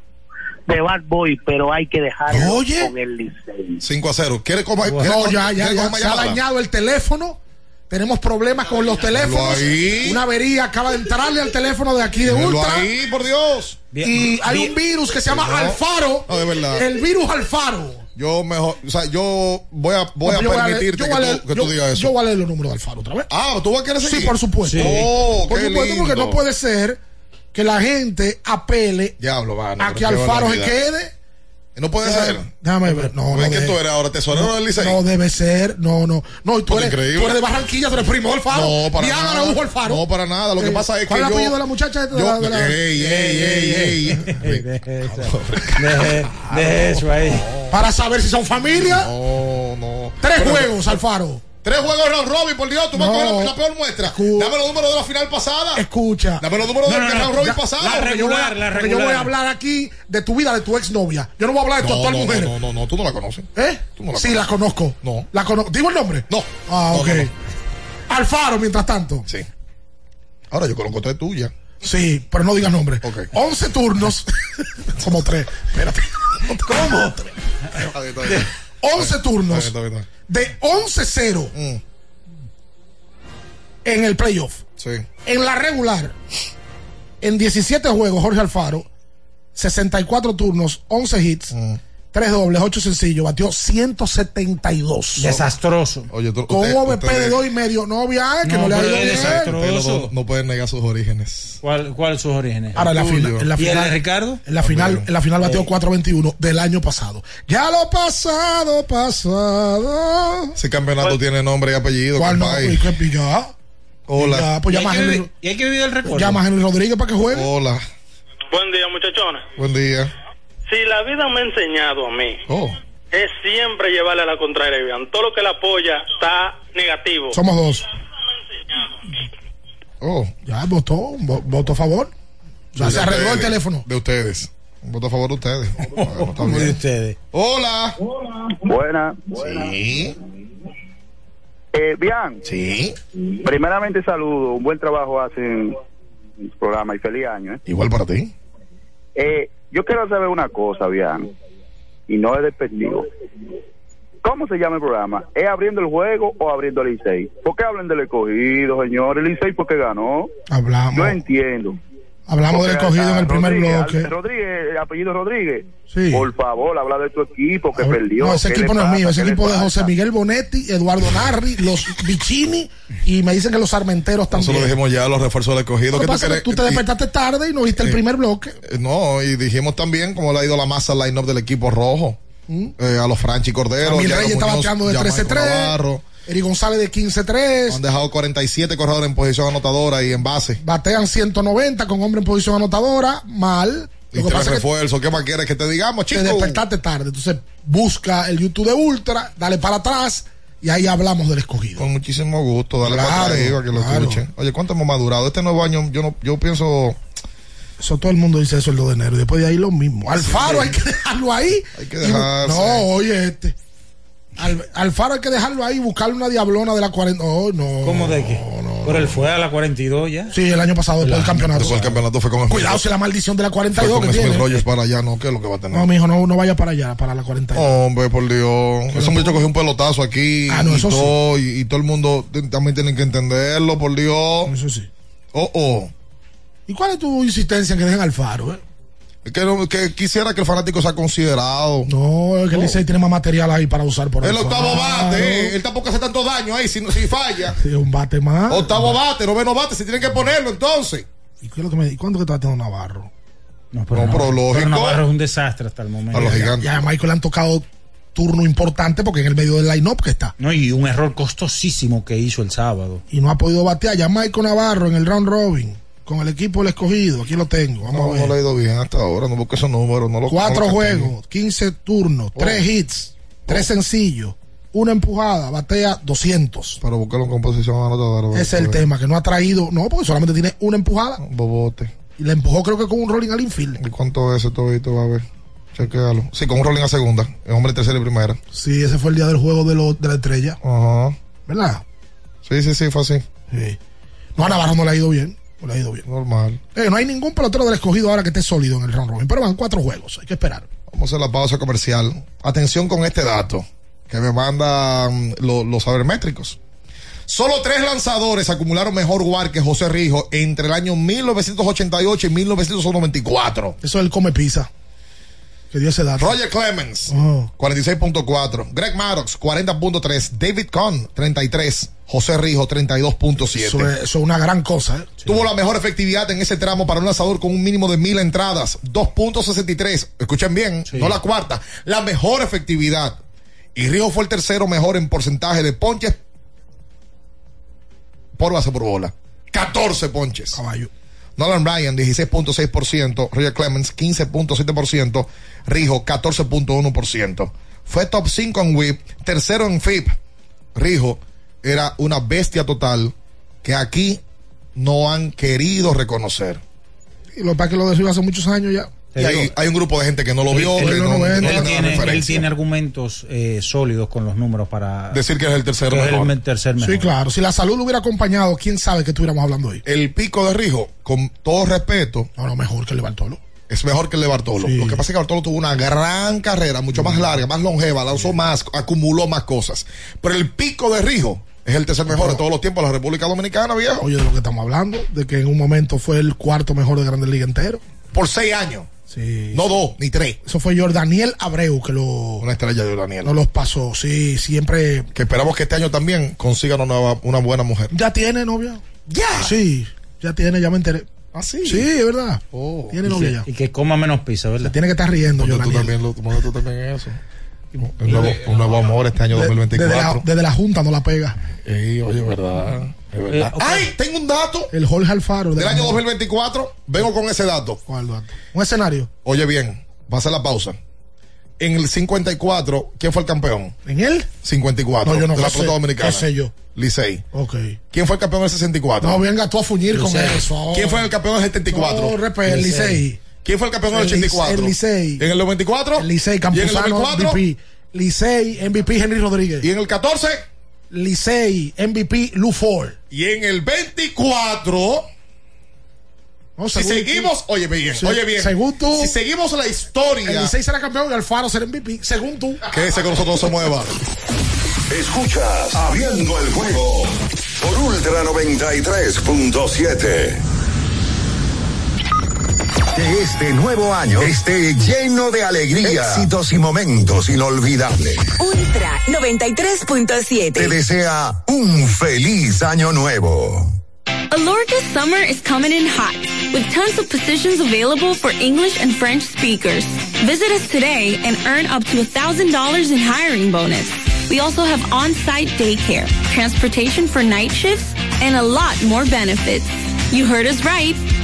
de Bad Boy, pero hay que dejarlo Oye. con el Licey. 5 a 0. ¿Quiere coma? quiere No, ya, ya, ya. Se ha dañado el teléfono. Tenemos problemas con los teléfonos. ahí. Una avería acaba de entrarle al teléfono de aquí de Ultra. ahí, por Dios. Bien, Y hay bien. un virus que se llama No. Alfaro. No, de verdad. El virus Alfaro. Yo mejor, o sea, yo voy a, voy a permitirte que, voy a leer- tú, que yo- tú digas eso. Yo voy a leer los números de Alfaro otra vez. ah, ¿tú vas a querer seguir? Sí, por supuesto. Oh, por qué supuesto, porque no puede ser que la gente apele Diablo, a que Alfaro se quede No puede ser. Déjame ver. No, ¿Ves no que de- tú eres ahora tesorero no, del Licey? No debe ser. No, no. No, y tú Pues eres, increíble. tú eres de Barranquilla, tú eres primo del Faro. No, para Diana nada. Araujo Alfaro. No, para nada. Lo que Eh, pasa es que ¿Cuál es el apellido de la muchacha de yo- de la- ey, ey, ey, ey. *laughs* Deje, *laughs* deje eso ahí. Para saber si son familia. No, no. Tres Pero- juegos, Alfaro. Tres juegos de round robin, por Dios, tú me No. coges la, la peor muestra. Dame los números de la final pasada. Escucha. Dame los números No, del no, no, round robin ya- pasado. porque yo voy a- porque Yo voy a hablar aquí de tu vida, de tu exnovia. Yo no voy a hablar de tu No, actual no, mujer. no, no, no, tú no la conoces. ¿Eh? Tú no la sí, conoces. la conozco. No. La conozco. ¿Digo el nombre? No. Ah, No, ok. no, no. Alfaro, mientras tanto. Sí. Ahora yo conozco tres tuyas. Sí, pero no digas nombre. Ok. 11 turnos. *laughs* Como tres. Espérate. ¿Cómo? *laughs* 11 turnos. De 11-0 Mm, en el playoff. sí. En la regular, en 17 juegos, Jorge Alfaro, 64 turnos, 11 hits, Mm. 3 dobles, 8 sencillos, batió 172. Desastroso. Oye, tú, Con usted- un OVP ustedes- de 2 y medio, no obvia, que no, No, le ha ido desastroso. dos no pueden negar sus orígenes. ¿Cuál, ¿Cuáles sus orígenes? Ahora en la, final, en la ¿Y el final, de Ricardo? En la final, en la final batió 4.21 del año pasado. Ya lo pasado, pasado. Ese campeonato tiene nombre y apellido. ¿Cuál no? ¿Y qué pilla? Hola. Ya, pues ¿Y hay llama a que Henry, y hay que vivir el recuerdo. llama a Henry Rodríguez para que juegue. Hola. Buen día, muchachones. Buen día. Si la vida me ha enseñado a mí, Oh. es siempre llevarle a la contraria, Iván. Todo lo que la apoya está negativo. Somos dos. Oh. Ya votó, vo- votó a favor. Ya se arregló el teléfono. De ustedes. Un voto a favor de ustedes. *laughs* De ustedes. Hola. Buena. Sí. Eh, bien. Sí. Primeramente saludo, un buen trabajo hacen en el programa y feliz año. ¿eh? Igual para ti. Eh, yo quiero saber una cosa, bien, y no es despectivo. ¿Cómo se llama el programa? ¿Es abriendo el juego o abriendo el Licey? ¿Por qué hablan del escogido, señor? El Licey porque ganó. Hablamos. Yo entiendo. Hablamos del escogido en el primer Rodríguez, bloque. Rodríguez, el apellido Rodríguez. Sí. Por favor, habla de tu equipo que perdió. No, ese ¿Qué equipo no es mío, ese ¿Qué le equipo de? José Miguel Bonetti, Eduardo Narri, los Vicini y me dicen que los Armenteros Eso también. lo dijimos ya, los refuerzos del que ¿Qué tú pasa quieres? tú te despertaste tarde y no viste el primer bloque. Eh, No, y dijimos también cómo le ha ido la masa al line-up del equipo rojo. Eh, a los Franchi Cordero. Jairo Reyes está bateando de Jamaico 13-3. Eri González de 15-3. Han dejado 47 corredores en posición anotadora y en base. Batean 190 con hombre en posición anotadora. Mal. Y que tres que. ¿Qué más quieres que te digamos, te chicos? despertaste tarde. Entonces busca el YouTube de Ultra, dale para atrás y ahí hablamos del escogido. Con muchísimo gusto, dale Claro, para arriba que lo claro. escuchen. Oye, ¿cuánto hemos madurado? Este nuevo año, yo no, yo pienso, Eso todo el mundo dice eso el 2 de enero. Y después de ahí lo mismo. Alfaro hay que dejarlo ahí. Hay que dejarse. no, oye, este. Al, Alfaro hay que dejarlo ahí y buscarle una diablona de la 40. Oh, no. ¿Cómo de qué? Pero él fue a la 42 ya. Sí, el año pasado, después del campeonato. después del campeonato fue con Cuidado si la maldición de la fue 42 con que Smith tiene. Rogers para allá, ¿no? ¿Qué es lo que va a tener? No, mijo, no, no vaya para allá, para la 42. Hombre, por Dios. Ese muchacho cogió un pelotazo aquí Ah, no, y, eso sí. todo, y, y todo el mundo también tiene que entenderlo, por Dios. Eso sí. Oh, oh. ¿Y cuál es tu insistencia en que dejen Alfaro? Eh? Es Que, no- que quisiera que el fanático sea considerado. No, es que el Licey tiene más material ahí para usar por El octavo bate, eh, él tampoco hace tanto daño ahí si, si falla. Sí, un bate más. Octavo bate, noveno bate, se tienen que ponerlo entonces. ¿Y qué es lo que me ¿y ¿Cuándo que está teniendo Navarro? No, No, pero lógico. Navarro es un desastre hasta el momento. A los Ya, gigantes. ya a Michael le han tocado turno importante porque en el medio del line-up que está. No, y un error costosísimo que hizo el sábado. Y no ha podido batear. Ya Michael Navarro en el round robin con el equipo del escogido. Aquí lo tengo. Vamos No, a no ver. le ha ido bien hasta ahora, no busque esos números. No lo, Cuatro no juegos, 15 turnos, tres hits, tres sencillos, una empujada, batea 200. Para buscarlo en composición anotadora. Ese es el tema, que no ha traído, no, porque solamente tiene una empujada Bobote. y le empujó creo que con un rolling al infield. ¿Y cuánto es ese todito? Va a ver. Chequealo. Sí, con un rolling a segunda. El hombre tercera y primera. Sí, ese fue el día del juego de, lo- de la estrella, Ajá. ¿verdad? Sí, sí, sí, fue así. Sí. No, a Navarro no le ha ido bien. No le ha ido bien. Normal. Eh, no hay ningún pelotero del escogido ahora que esté sólido en el round robin, pero van cuatro juegos, hay que esperar. Vamos a hacer la pausa comercial. Atención con este dato que me mandan lo- los sabermétricos. Solo tres lanzadores acumularon mejor WAR que José Rijo entre el año 1988 y 1994. Eso es el come pizza. Que dio ese dato. Roger Clemens, Oh. 46.4. Greg Maddox, 40.3. David Cohn, 33. José Rijo, 32.7. Eso es, eso es una gran cosa, ¿eh? Tuvo la mejor efectividad en ese tramo para un lanzador con un mínimo de mil entradas. 2.63. Escuchen bien, no la cuarta. La mejor efectividad. Y Rijo fue el tercero mejor en porcentaje de ponches por base por bola. 14 ponches. Caballo. Nolan Ryan, 16.6%. Roger Clemens, 15.7%. Rijo, 14.1%. Fue top 5 en whip, tercero en FIP. Rijo era una bestia total que aquí no han querido reconocer. Y lo que que lo decidió hace muchos años ya. Y hay, hay un grupo de gente que no lo vio, Él- que él no, no él tiene él tiene argumentos eh, sólidos con los números para Decir que es el es mejor. el tercer mejor. Sí, claro. Si la salud lo hubiera acompañado, quién sabe que estuviéramos hablando hoy. El pico de Rijo, con todo respeto, No, no, mejor que el de Bartolo. es mejor que el de Bartolo. Sí. Lo que pasa es que Bartolo tuvo una gran carrera, mucho más larga, más longeva, lanzó más, acumuló más cosas. Pero el pico de Rijo es el tercer mejor de todos los tiempos de la República Dominicana, viejo. Oye, de lo que estamos hablando, de que en un momento fue el cuarto mejor de Grandes Ligas entero. Por seis años. Sí. No dos, ni tres. Eso fue Jordaniel Abreu que lo, Una estrella de Daniel. no los pasó. Sí, siempre. Que esperamos que este año también consiga una, nueva- una buena mujer. ¿Ya tiene novia? Ya. Sí, ya tiene, ya me enteré. ¿Ah, sí? Sí, es verdad. Oh. Tiene Y novia que, ya. y que coma menos pizza, ¿verdad? Tiene que estar riendo, Ponte tú Jordaniel. también, lo- ponte tú también en eso. *laughs* Un nuevo, un nuevo amor este año De- Desde la, 2024. desde la Junta no la pega. Ey, oye, verdad. Es verdad. Eh. ¡Ay! Tengo un dato El Jorge Alfaro. de del año Junta. 2024. Vengo con ese dato. ¿Cuál dato? Un escenario. Oye, bien, va a hacer la pausa. En el 54, ¿quién fue el campeón? ¿En él? 54. No, yo no de la sé. pelota dominicana. ¿Qué sé yo? Licey. Ok. ¿Quién fue el campeón del 64? No, venga tú a fuñir con eso. ahora. ¿Quién fue el campeón del 74? No, respeto, Licey. ¿Quién fue el campeón del El Lice- 84? el Licey. ¿En el 94? El Licey, ¿Y en el Campuzano, 2004? MVP. Licey, MVP Henry Rodríguez. ¿Y en el 14? Licey, MVP Lou Ford. Y en el 24, No, si seguimos, tú- oye bien, oye bien, según tú- si seguimos la El historia, Licey será campeón y Alfaro será MVP. Según tú. que ese con nosotros no se mueva. Escuchas Abriendo el juego por Ultra 93.7. Que este nuevo año esté lleno de alegría, éxitos y momentos inolvidables. Ultra Te 93.7. desea un feliz año nuevo. Alorca summer is coming in hot, with tons of positions available for English and French speakers. Visit us today and earn up to $1,000 in hiring bonus. We also have on-site daycare, transportation for night shifts, and a lot more benefits. You heard us right.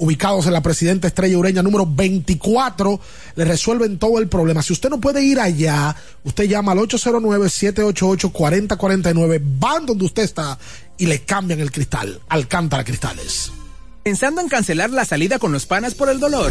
Ubicados en la Presidenta Estrella Ureña número 24, le resuelven todo el problema. Si usted no puede ir allá, usted llama al 809-788-4049, van donde usted está y le cambian el cristal. Alcántara Cristales. Pensando en cancelar la salida con los panas por el dolor.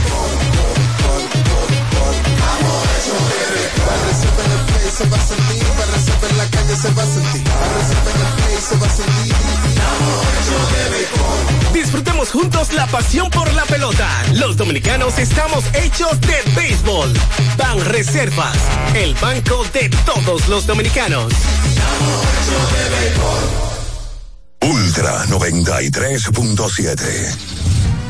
Se va a sentir, para en la calle se va a sentir, para en el play se va a sentir. Disfrutemos juntos la pasión por la pelota. Los dominicanos estamos hechos de béisbol. Ban Reservas, el banco de todos los dominicanos. Ultra 93.7.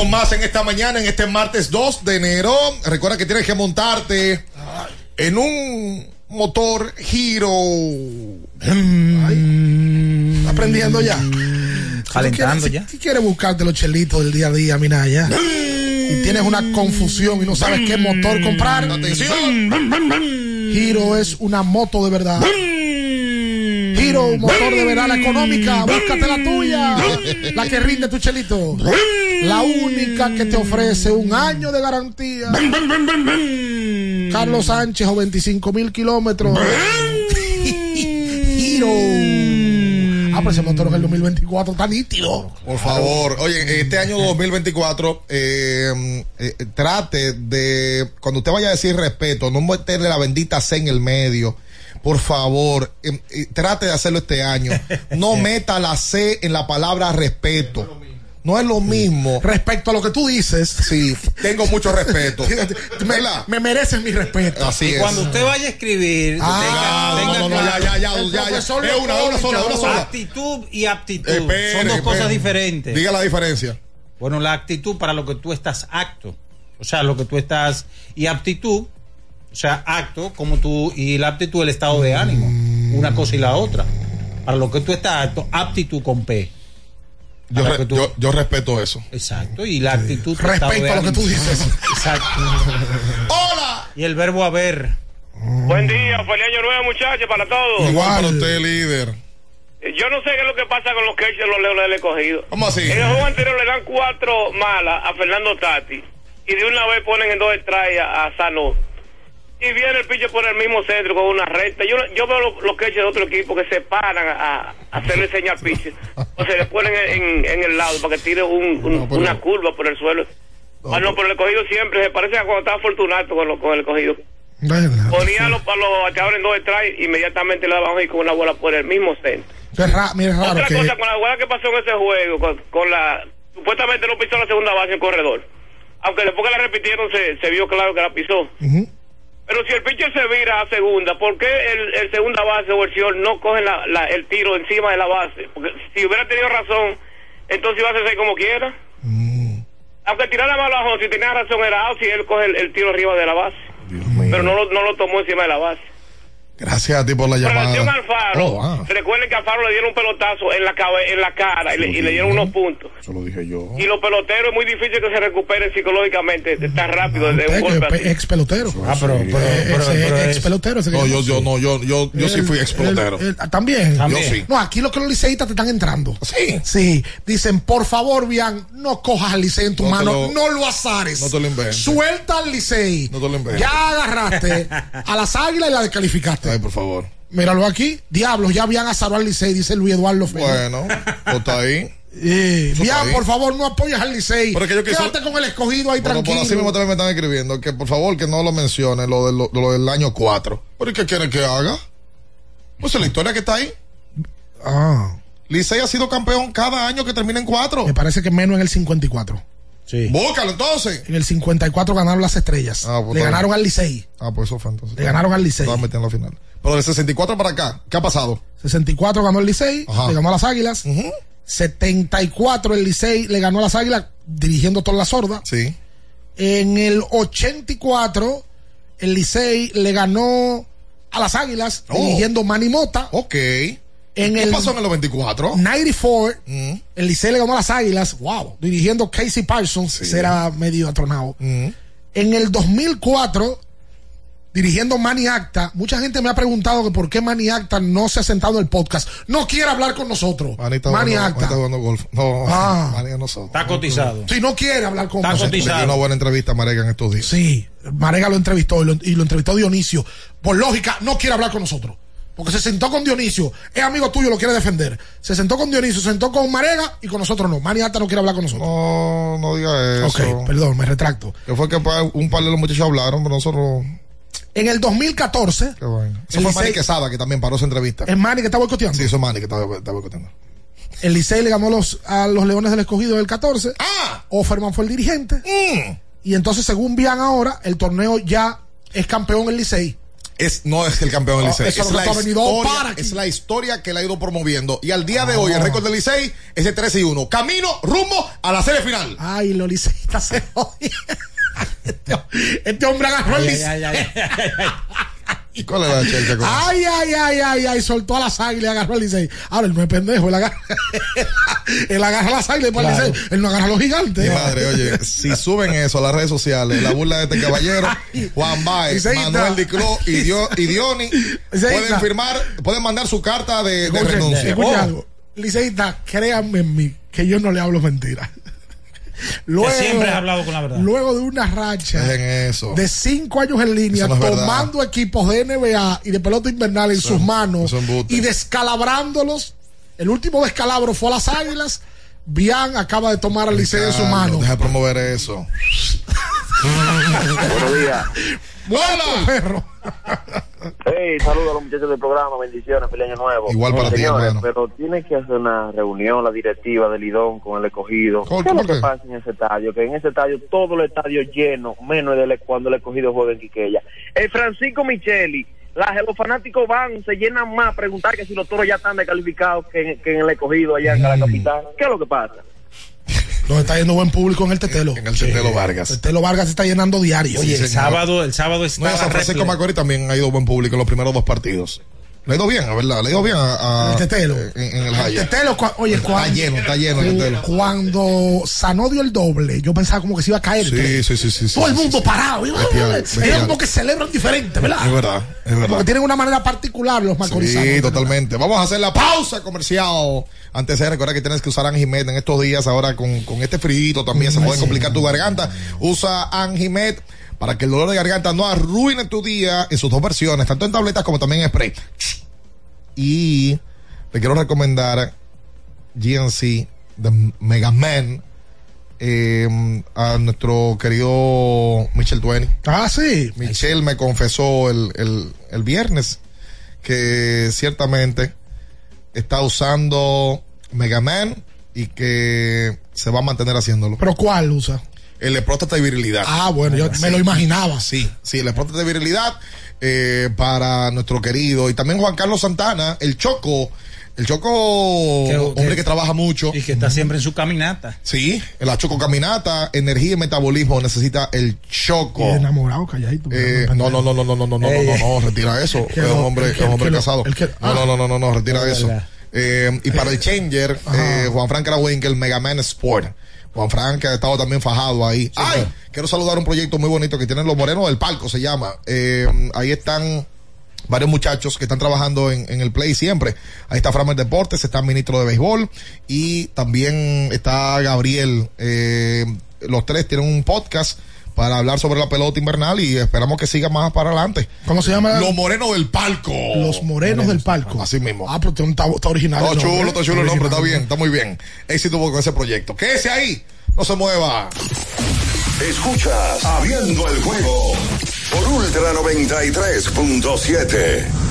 Con más en esta mañana, en este martes 2 de enero. Recuerda que tienes que montarte en un motor giro. Ay, ¿está aprendiendo ya. Calentando Si ya. Si quieres buscarte los chelitos del día a día, mira ya. Y tienes una confusión y no sabes qué motor comprar. Atención. Giro es una moto de verdad. Giro, motor de verdad, la económica. Búscate la tuya. La que rinde tu chelito. La única que te ofrece un año de garantía. Carlos Sánchez o 25 mil kilómetros. Giro. Ah, pero ese motor en el 2024 está nítido. Por favor, oye, este año 2024, eh, eh, trate de, cuando usted vaya a decir respeto, no meterle la bendita C en el medio. Por favor, eh, eh, trate de hacerlo este año. No *laughs* meta la C en la palabra respeto. No es lo mismo. Respecto a lo que tú dices. Sí, tengo mucho respeto. *laughs* me, me mereces mi respeto. Así y es. cuando usted vaya a escribir, Ah, tenga, no, tenga no, no, claro. ya, ya, ya, Es una, una sola, una sola. Actitud y aptitud Espere, son dos espere. cosas diferentes. Diga la diferencia. Bueno, la actitud para lo que tú estás acto. O sea, lo que tú estás. Y aptitud, o sea, acto, como tú. Y la aptitud, el estado de ánimo. Una cosa y la otra. Para lo que tú estás apto, aptitud con P. Yo, Para re- que tú- yo, yo respeto eso. Exacto. Y la actitud. Respeto a lo que tú dices. *laughs* Exacto. ¡Hola! Y el verbo haber. Buen día, feliz año nuevo, muchachos, para todos. Igual para usted, líder. Eh, Yo no sé qué es lo que pasa con los catchers de los Leones del Escogido. ¿Cómo así? En el juego anterior le dan cuatro malas a Fernando Tati y de una vez ponen en dos a, a Sano. Y viene el pitcher por el mismo centro con una recta. Yo, yo veo los, catchers de otro equipo que se paran a, a hacerle señal al pitcher. O se le ponen en, el lado para que tire un- un- pero- una curva por el suelo. Ah, no, pero el escogido siempre se parece a cuando estaba Fortunato con, lo- con el escogido. Ponía a los, a los bateadores en dos strikes, inmediatamente le daban ahí con una bola por el mismo centro. Es ra- mira, es raro Otra que. cosa, con la jugada que pasó en ese juego, con, con la. Supuestamente no pisó la segunda base en corredor. Aunque después que la repitieron, se, se vio claro que la pisó. Pero si el pitcher se vira a segunda, ¿por qué el, el segunda base o el señor no coge la, la- el tiro encima de la base? Porque si hubiera tenido razón, entonces iba a hacerse como quiera. Aunque tirara mal abajo, si tenía razón era out, si él coge el, el tiro arriba de la base. Pero no lo, no lo tomó encima de la base. Gracias a ti por la Relación llamada. al Faro, Oh, ah. recuerden que a Faro le dieron un pelotazo en la cabe- en la cara y le, y le dieron unos puntos. Eso lo dije yo. Y los peloteros es muy difícil que se recuperen psicológicamente tan rápido de un Usted golpe así. es ex pelotero. Ah, pero, pero, pero, pero ex pelotero. No, yo, yo, no, yo, yo, yo sí fui ex pelotero. También. También. Yo sí. No, aquí los que los liceístas te están entrando. Sí. Sí. Dicen, por favor, Bian, no cojas al licey en tu No mano, lo- no lo azares. no te lo inventes. Suelta al licey. No te lo inventes. Ya agarraste a las águilas y la descalificaste. Ay, por favor. Míralo aquí. Diablos, ya habían azarado al licey, dice Luis Eduardo Félix. Bueno, pues está ahí. Eh, bien. por favor, no apoyes al licey. Quédate con el escogido ahí Bueno, por tranquilo. así mismo también me están escribiendo que por favor que no lo mencione lo, de lo, lo del año 4. ¿Pero ¿y qué quieren que haga? Pues es la historia que está ahí. Ah, Licey ha sido campeón cada año que termina en 4. me parece que menos en el 54. Sí. Búscalo entonces. En el 54 ganaron las estrellas. Ah, pues Le ganaron al licey. Ah, pues eso fue entonces. Le ganaron al Licey. Estaba metiendo en la final. Pero del 64 para acá, ¿qué ha pasado? 64 ganó el Licey, le ganó a las Águilas. 74 el Licey le ganó a las Águilas dirigiendo toda la sorda. Sí. En el 84 el Licey le ganó a las Águilas Oh. dirigiendo Manny Mota. Ok. En ¿Qué el pasó en el 94? 94 Mm. el Licey le ganó a las Águilas, wow, dirigiendo Casey Parsons, Sí. será medio atronado. Mm. En el 2004 dirigiendo Manny Acta, mucha gente me ha preguntado que por qué Manny Acta no se ha sentado en el podcast. No quiere hablar con nosotros. Manny jugando, Manny Acta. está jugando golf. No, Ah. *laughs* Nosotros. Está cotizado. Si no quiere hablar con Está nosotros. cotizado. Le dio una buena entrevista a Marega en estos días. Sí, Marega lo entrevistó y lo, y lo entrevistó Dionisio. Por lógica, no quiere hablar con nosotros. Porque se sentó con Dionisio, es amigo tuyo, lo quiere defender. Se sentó con Dionisio, se sentó con Marega y con nosotros no. Manny Acta no quiere hablar con nosotros. No, no diga eso. ok, perdón, me retracto. Que fue que un par de los muchachos hablaron, pero nosotros. En el 2014, Qué bueno. Eso El fue Licey- Manny Quesada que también paró esa entrevista. es Manny que está boicoteando. Sí, eso es Manny que estaba, estaba boicoteando. El Licey le ganó a los, a los Leones del Escogido en el 14. ¡Ah! Offerman fue el dirigente. Mm. Y entonces, según Bian ahora, el torneo ya es campeón el Licey. Es, no es el campeón del Ah, Licey. es, la historia, es la que le ha ido promoviendo. Y al día de hoy, el récord del Licey es de 13 y 1. Camino rumbo a la serie final. Ay, los liceístas se *laughs* odian. Este, este hombre agarró el Licey. Ay, ay, ay, ay, ay. ¿Y cuál es la chelcha? Ay, ay, ay, ay, ay, soltó a las águilas y agarró al Licey. Ahora, él no es pendejo, él agarra, *laughs* él agarra a las águilas para el Claro. Licey. Él no agarra a los gigantes. Mi madre, oye, si suben eso a las redes sociales, la burla de este caballero, *laughs* Juan Baez. Manuel Dicló y, Dio- y Dioni Liceísta. pueden firmar, pueden mandar su carta de, renuncia. escuche Oh. algo. Liceísta, créanme en mí, que yo no le hablo mentiras. Luego, siempre has hablado con la verdad. Luego de una racha eso. de cinco años en línea, no verdad. tomando equipos de NBA y de pelota invernal en sus manos y descalabrándolos. El último descalabro fue a las águilas. Bian acaba de tomar al Licey en su mano. Deja de promover eso. Buenos días. *laughs* Hey, saludos a los muchachos del programa, bendiciones, feliz año nuevo. Igual para ti, Señores, hermano. pero tiene que hacer una reunión la directiva del Lidón con el escogido. ¿Cómo- ¿Qué es lo que pasa en ese estadio? Que en ese estadio todo el estadio lleno, menos el, cuando el escogido juega en Quiqueya. El Francisco Micheli, la- los fanáticos van, se llenan más a preguntar que si los toros ya están descalificados que en, que en el escogido allá en la capital. ¿Qué es lo que pasa? Nos está yendo buen público en el Tetelo. En el Tetelo Vargas. El Tetelo Vargas se está llenando diario. Oye, el señor. sábado, el sábado está No, San Francisco Macorís también ha ido buen público en los primeros dos partidos. Le he ido bien, a verdad. Le he ido bien a, a- El tetelo. En, en el El tetelo, oye, Está cuando, lleno, está lleno el tetelo. cuando Sanó dio el doble, yo pensaba como que se iba a caer. Sí, sí, sí, sí. sí, Todo el sí, mundo sí. parado. Y- Bestial, Ellos como que celebran diferente, ¿verdad? Es verdad, es verdad. Porque tienen una manera particular los macorizanos. Sí, totalmente. Vamos a hacer la pausa comercial. Antes de recuerda que tienes que usar Anjimet en estos días. Ahora con, con este frío también se puede sí. complicar tu garganta. Usa Anjimet para que el dolor de garganta no arruine tu día en sus dos versiones, tanto en tabletas como también en spray. Y te quiero recomendar GNC de Mega Man eh, a nuestro querido Michel Twain. Ah, sí. Michelle me confesó el, el, el viernes que ciertamente está usando Mega Man y que se va a mantener haciéndolo. ¿Pero cuál usa? El de próstata y virilidad. Ah, bueno, yo me lo imaginaba. Sí, sí, el de próstata y virilidad eh, para nuestro querido. Y también Juan Carlos Santana, el Choco. El Choco, Que- hombre que- que trabaja mucho. Y que está siempre en su caminata. Sí, la Choco Caminata, energía y metabolismo necesita el Choco. Y enamorado, calladito. Eh, no, no, no, no, no, no, no, no, no, no, retira eso. Es un hombre, el es un hombre el casado. el No, no, ah. no, no, no, no, retira eso. Eh, y para el Changer, eh, Juan Frank Karawenkel, Mega Man Sport. Juan Frank que ha estado también fajado ahí. Ay, quiero saludar un proyecto muy bonito que tienen los morenos del palco, se llama. Eh, ahí están varios muchachos que están trabajando en, en el play siempre. Ahí está Framer Deportes, está el ministro de béisbol y también está Gabriel. Eh, los tres tienen un podcast para hablar sobre la pelota invernal y esperamos que siga más para adelante. ¿Cómo se llama? Los morenos del palco. Los morenos del palco. Así mismo. Ah, pero está, está original. Está chulo, está chulo el nombre, está bien, está muy bien. Éxito con ese proyecto. Quédese ahí, no se mueva. Escuchas Abriendo el juego por Ultra 93.7.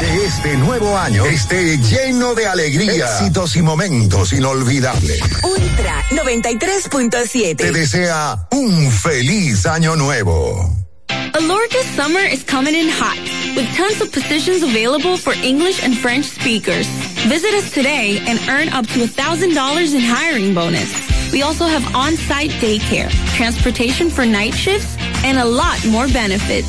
Que este nuevo año esté lleno de alegría, éxitos y momentos inolvidables. Ultra 93.7. Te desea un feliz año nuevo. Alorca's summer is coming in hot, with tons of positions available for English and French speakers. Visit us today and earn up to $1,000 in hiring bonus. We also have on-site daycare, transportation for night shifts, and a lot more benefits.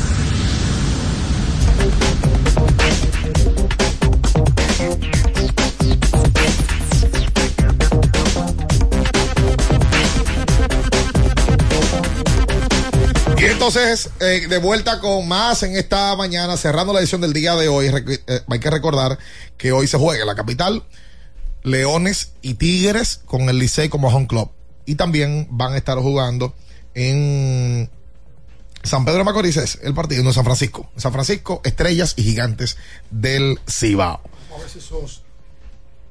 Y entonces, eh, de vuelta con más en esta mañana, cerrando la edición del día de hoy, eh, hay que recordar que hoy se juega en la capital Leones y Tigres con el Licey como home club. Y también van a estar jugando en San Pedro de Macorís, el partido en San Francisco. San Francisco, Estrellas y Gigantes del Cibao. Vamos a ver si esos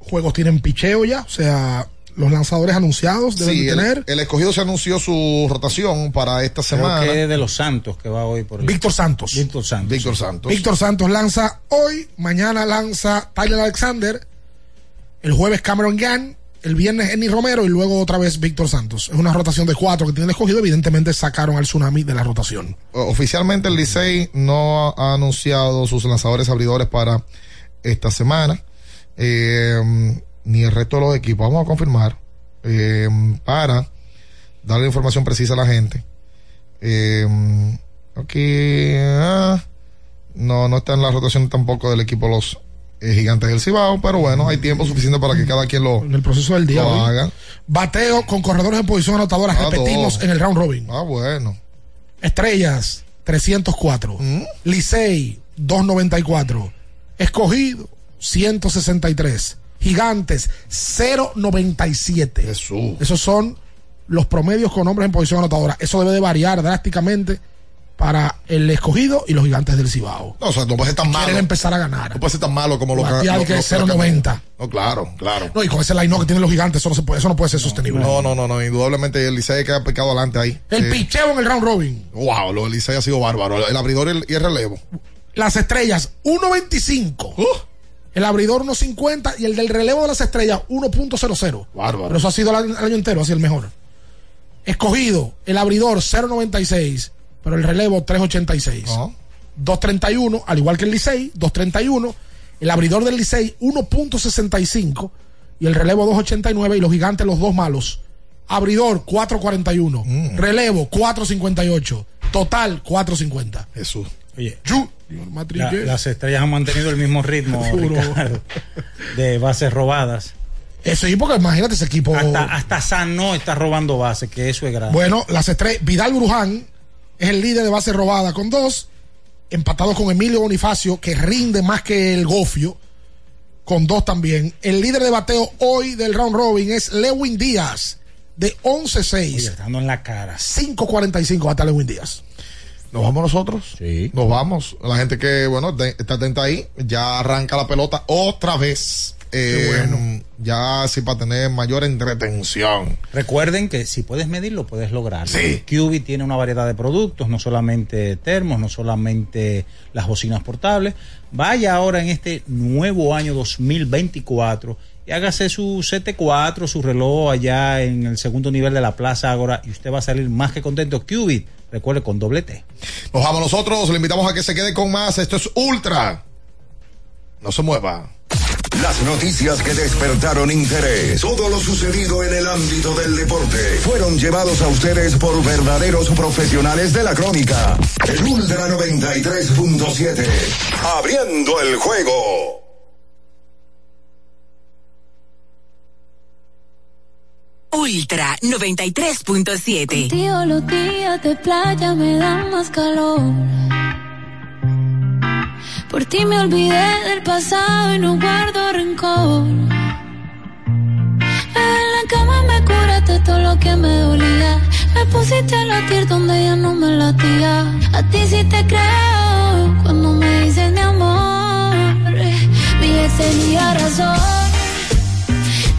juegos tienen picheo ya, o sea, los lanzadores anunciados deben Sí, de el, tener. el escogido se anunció su rotación para esta Creo semana. que es de los Santos que va hoy por el... Víctor Santos. Víctor Santos. Víctor Santos. Víctor Santos lanza hoy, mañana lanza Tyler Alexander, el jueves Cameron Gann, el viernes Enny Romero y luego otra vez Víctor Santos. Es una rotación de cuatro que tiene el escogido, evidentemente sacaron al tsunami de la rotación. Oficialmente el Licey no ha anunciado sus lanzadores abridores para esta semana. Eh, ni el resto de los equipos. Vamos a confirmar eh, para darle información precisa a la gente. Eh, aquí ah, no, no está en la rotación tampoco del equipo los eh, gigantes del Cibao, pero bueno, hay tiempo suficiente para que cada quien lo, En el proceso del día. lo haga. Bateo con corredores en posición anotadora, Ah, repetimos dos. en el round robin. Ah, bueno. Estrellas, 304. Licey, 294. Escogido, 163. Gigantes, 097. Esos son los promedios con hombres en posición anotadora. Eso debe de variar drásticamente para el escogido y los gigantes del Cibao. No, o sea, no puede ser tan malo. Quieren empezar a ganar. No puede ser tan malo como lo que Batear lo- que es lo que- 0.90. No, claro, claro. No, y con ese line que tienen los gigantes, eso no, se puede, eso no puede ser sostenible. No, no, no, no, indudablemente el Licey que ha pecado adelante ahí. El Eh, picheo en el round robin. Wow, lo del Licey ha sido bárbaro. El abridor y el, y el relevo. Las estrellas, 1.25. El abridor 1.50 y el del relevo de las estrellas 1.00. Bárbaro. Pero eso ha sido el año, entero, así el mejor. Escogido, el abridor 0.96, pero el relevo 3.86. 2.31, al igual que el Licey, 2.31. El abridor del Licey 1.65 y el relevo 2.89 y los gigantes los dos malos. Abridor 4.41, relevo 4.58, total 4.50. Jesús. Oye, la- las estrellas han mantenido el mismo ritmo. *laughs* Ricardo, de bases robadas. Eso sí, porque imagínate ese equipo. Hasta, hasta San no está robando bases, que eso es grave. Bueno, las estrellas. Vidal Bruján es el líder de base robada con dos. Empatado con Emilio Bonifacio, que rinde más que el Gofio, con dos también. El líder de bateo hoy del round robin es Lewin Díaz, de 11-6. Estando en la cara. 5.45 bate Lewin Díaz. ¿Nos vamos nosotros? Sí. Nos vamos. La gente que, bueno, de- está atenta ahí. Ya arranca la pelota otra vez. Eh, Ya así para tener mayor entretención. Recuerden que si puedes medirlo, puedes lograrlo. Sí. QB tiene una variedad de productos, no solamente termos, no solamente las bocinas portables. Vaya ahora en este nuevo año 2024 y hágase su CT4, su reloj allá en el segundo nivel de la Plaza Ágora y usted va a salir más que contento. QB, recuerde con doble T. Nos vamos nosotros. Le invitamos a que se quede con más. Esto es Ultra. No se mueva. Las noticias que despertaron interés, todo lo sucedido en el ámbito del deporte, fueron llevados a ustedes por verdaderos profesionales de la crónica. El Ultra 93.7, abriendo el juego. Ultra 93.7. Contigo los días de playa me dan más calor. Por ti me olvidé del pasado y no guardo rencor. En la cama me curaste todo lo que me dolía. Me pusiste a latir donde ya no me latía. A ti sí te creo cuando me dices mi amor. Mi ex tenía razón.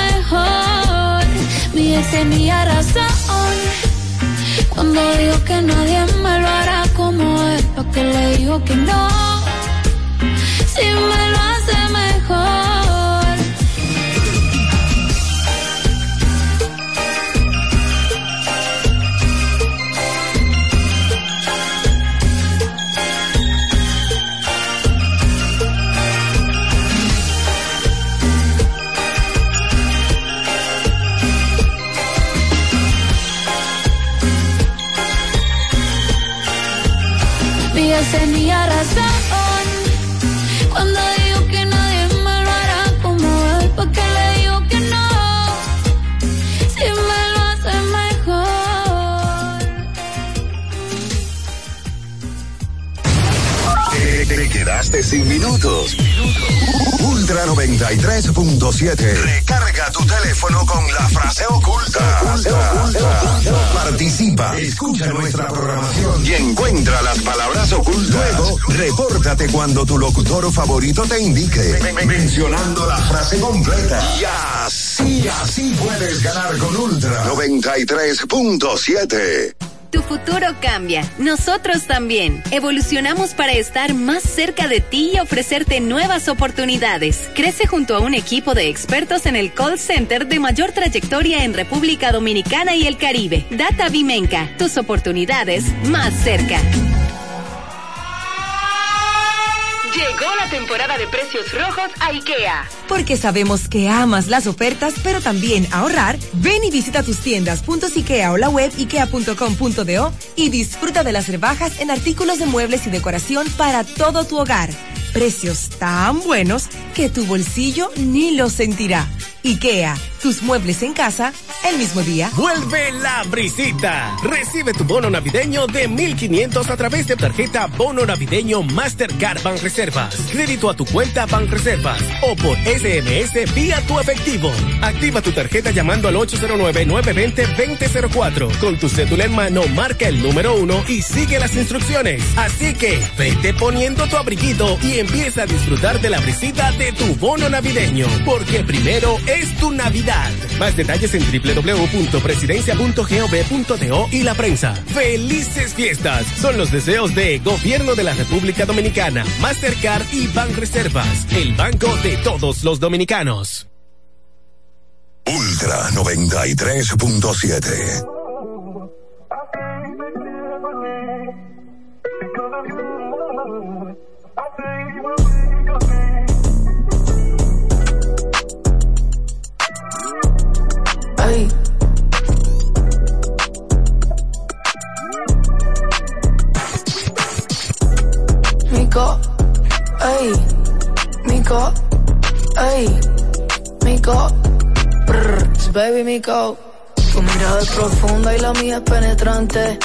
mejor. Mi ex tenía razón. Cuando dijo que nadie me lo hará como él, lo que le digo que no. Si me lo hace mejor. Tenía razón. Cuando digo que nadie me lo hará como él, porque le digo que no. Si me lo hace mejor. Te, te quedaste sin minutos. Ultra 93.7. Recarga tu teléfono con la frase oculta. Participa, escucha nuestra programación y encuentra las palabras ocultas. Luego, repórtate cuando tu locutor favorito te indique, mencionando la frase completa. Y así, así puedes ganar con Ultra 93.7. Tu futuro cambia, nosotros también. Evolucionamos para estar más cerca de ti y ofrecerte nuevas oportunidades. Crece junto a un equipo de expertos en el call center de mayor trayectoria en República Dominicana y el Caribe. Data Vimenca, tus oportunidades más cerca. Llegó la temporada de precios rojos a IKEA. Porque sabemos que amas las ofertas, pero también ahorrar. Ven y visita tus tiendas IKEA o la web ikea.com.do y disfruta de las rebajas en artículos de muebles y decoración para todo tu hogar. Precios tan buenos que tu bolsillo ni lo sentirá. IKEA, tus muebles en casa el mismo día. Vuelve la brisita. Recibe tu bono navideño de 1500 a través de tarjeta Bono Navideño Mastercard Banreservas. Crédito a tu cuenta Banreservas o por SMS vía tu efectivo. Activa tu tarjeta llamando al 809-920-2004. Con tu cédula en mano, marca el número uno y sigue las instrucciones. Así que vete poniendo tu abriguito y empieza a disfrutar de la brisita de tu bono navideño. Porque primero es tu Navidad. Más detalles en www.presidencia.gov.do y la prensa. ¡Felices fiestas! Son los deseos de Gobierno de la República Dominicana, Mastercard y Banreservas, el banco de todos los dominicanos. Ultra 93.7. Mico, ay, Mico, ay, Mico, brr, baby Mico. Tu mirada es profunda y la mía es penetrante.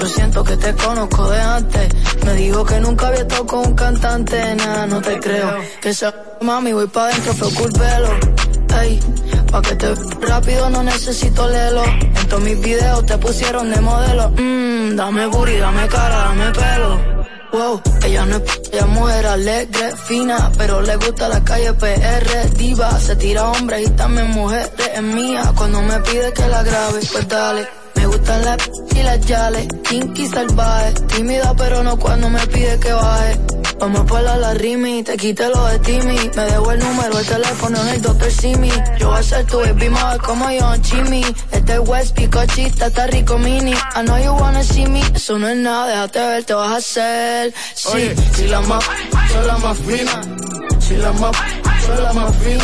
Yo siento que te conozco de antes. Me dijo que nunca había estado con un cantante, nada, no te creo. Que esa mami voy pa' dentro, fue culpelo. Ey, pa' que te rápido no necesito lelo. En todos mis videos te pusieron de modelo. Mmm, dame booty, dame cara, dame pelo. Ella no es ella mujer alegre, fina, pero le gusta la calle PR, diva, se tira hombres y también mujeres, es mía, cuando me pide que la grabe, pues dale. Me gustan las p- y las yales, kinky salvaje, tímida pero no cuando me pide que baje. Vamos por la, rimi, te quite lo de Timmy, me dejo el número, el teléfono en el Dr. Simi. Yo voy a ser tu baby mother como yo, Jimmy. Este es West Picochita, está rico mini. I know you wanna see me, eso no es nada, déjate ver, te vas a hacer. Sí, si la más, soy la más fina. Si la más, soy la más fina.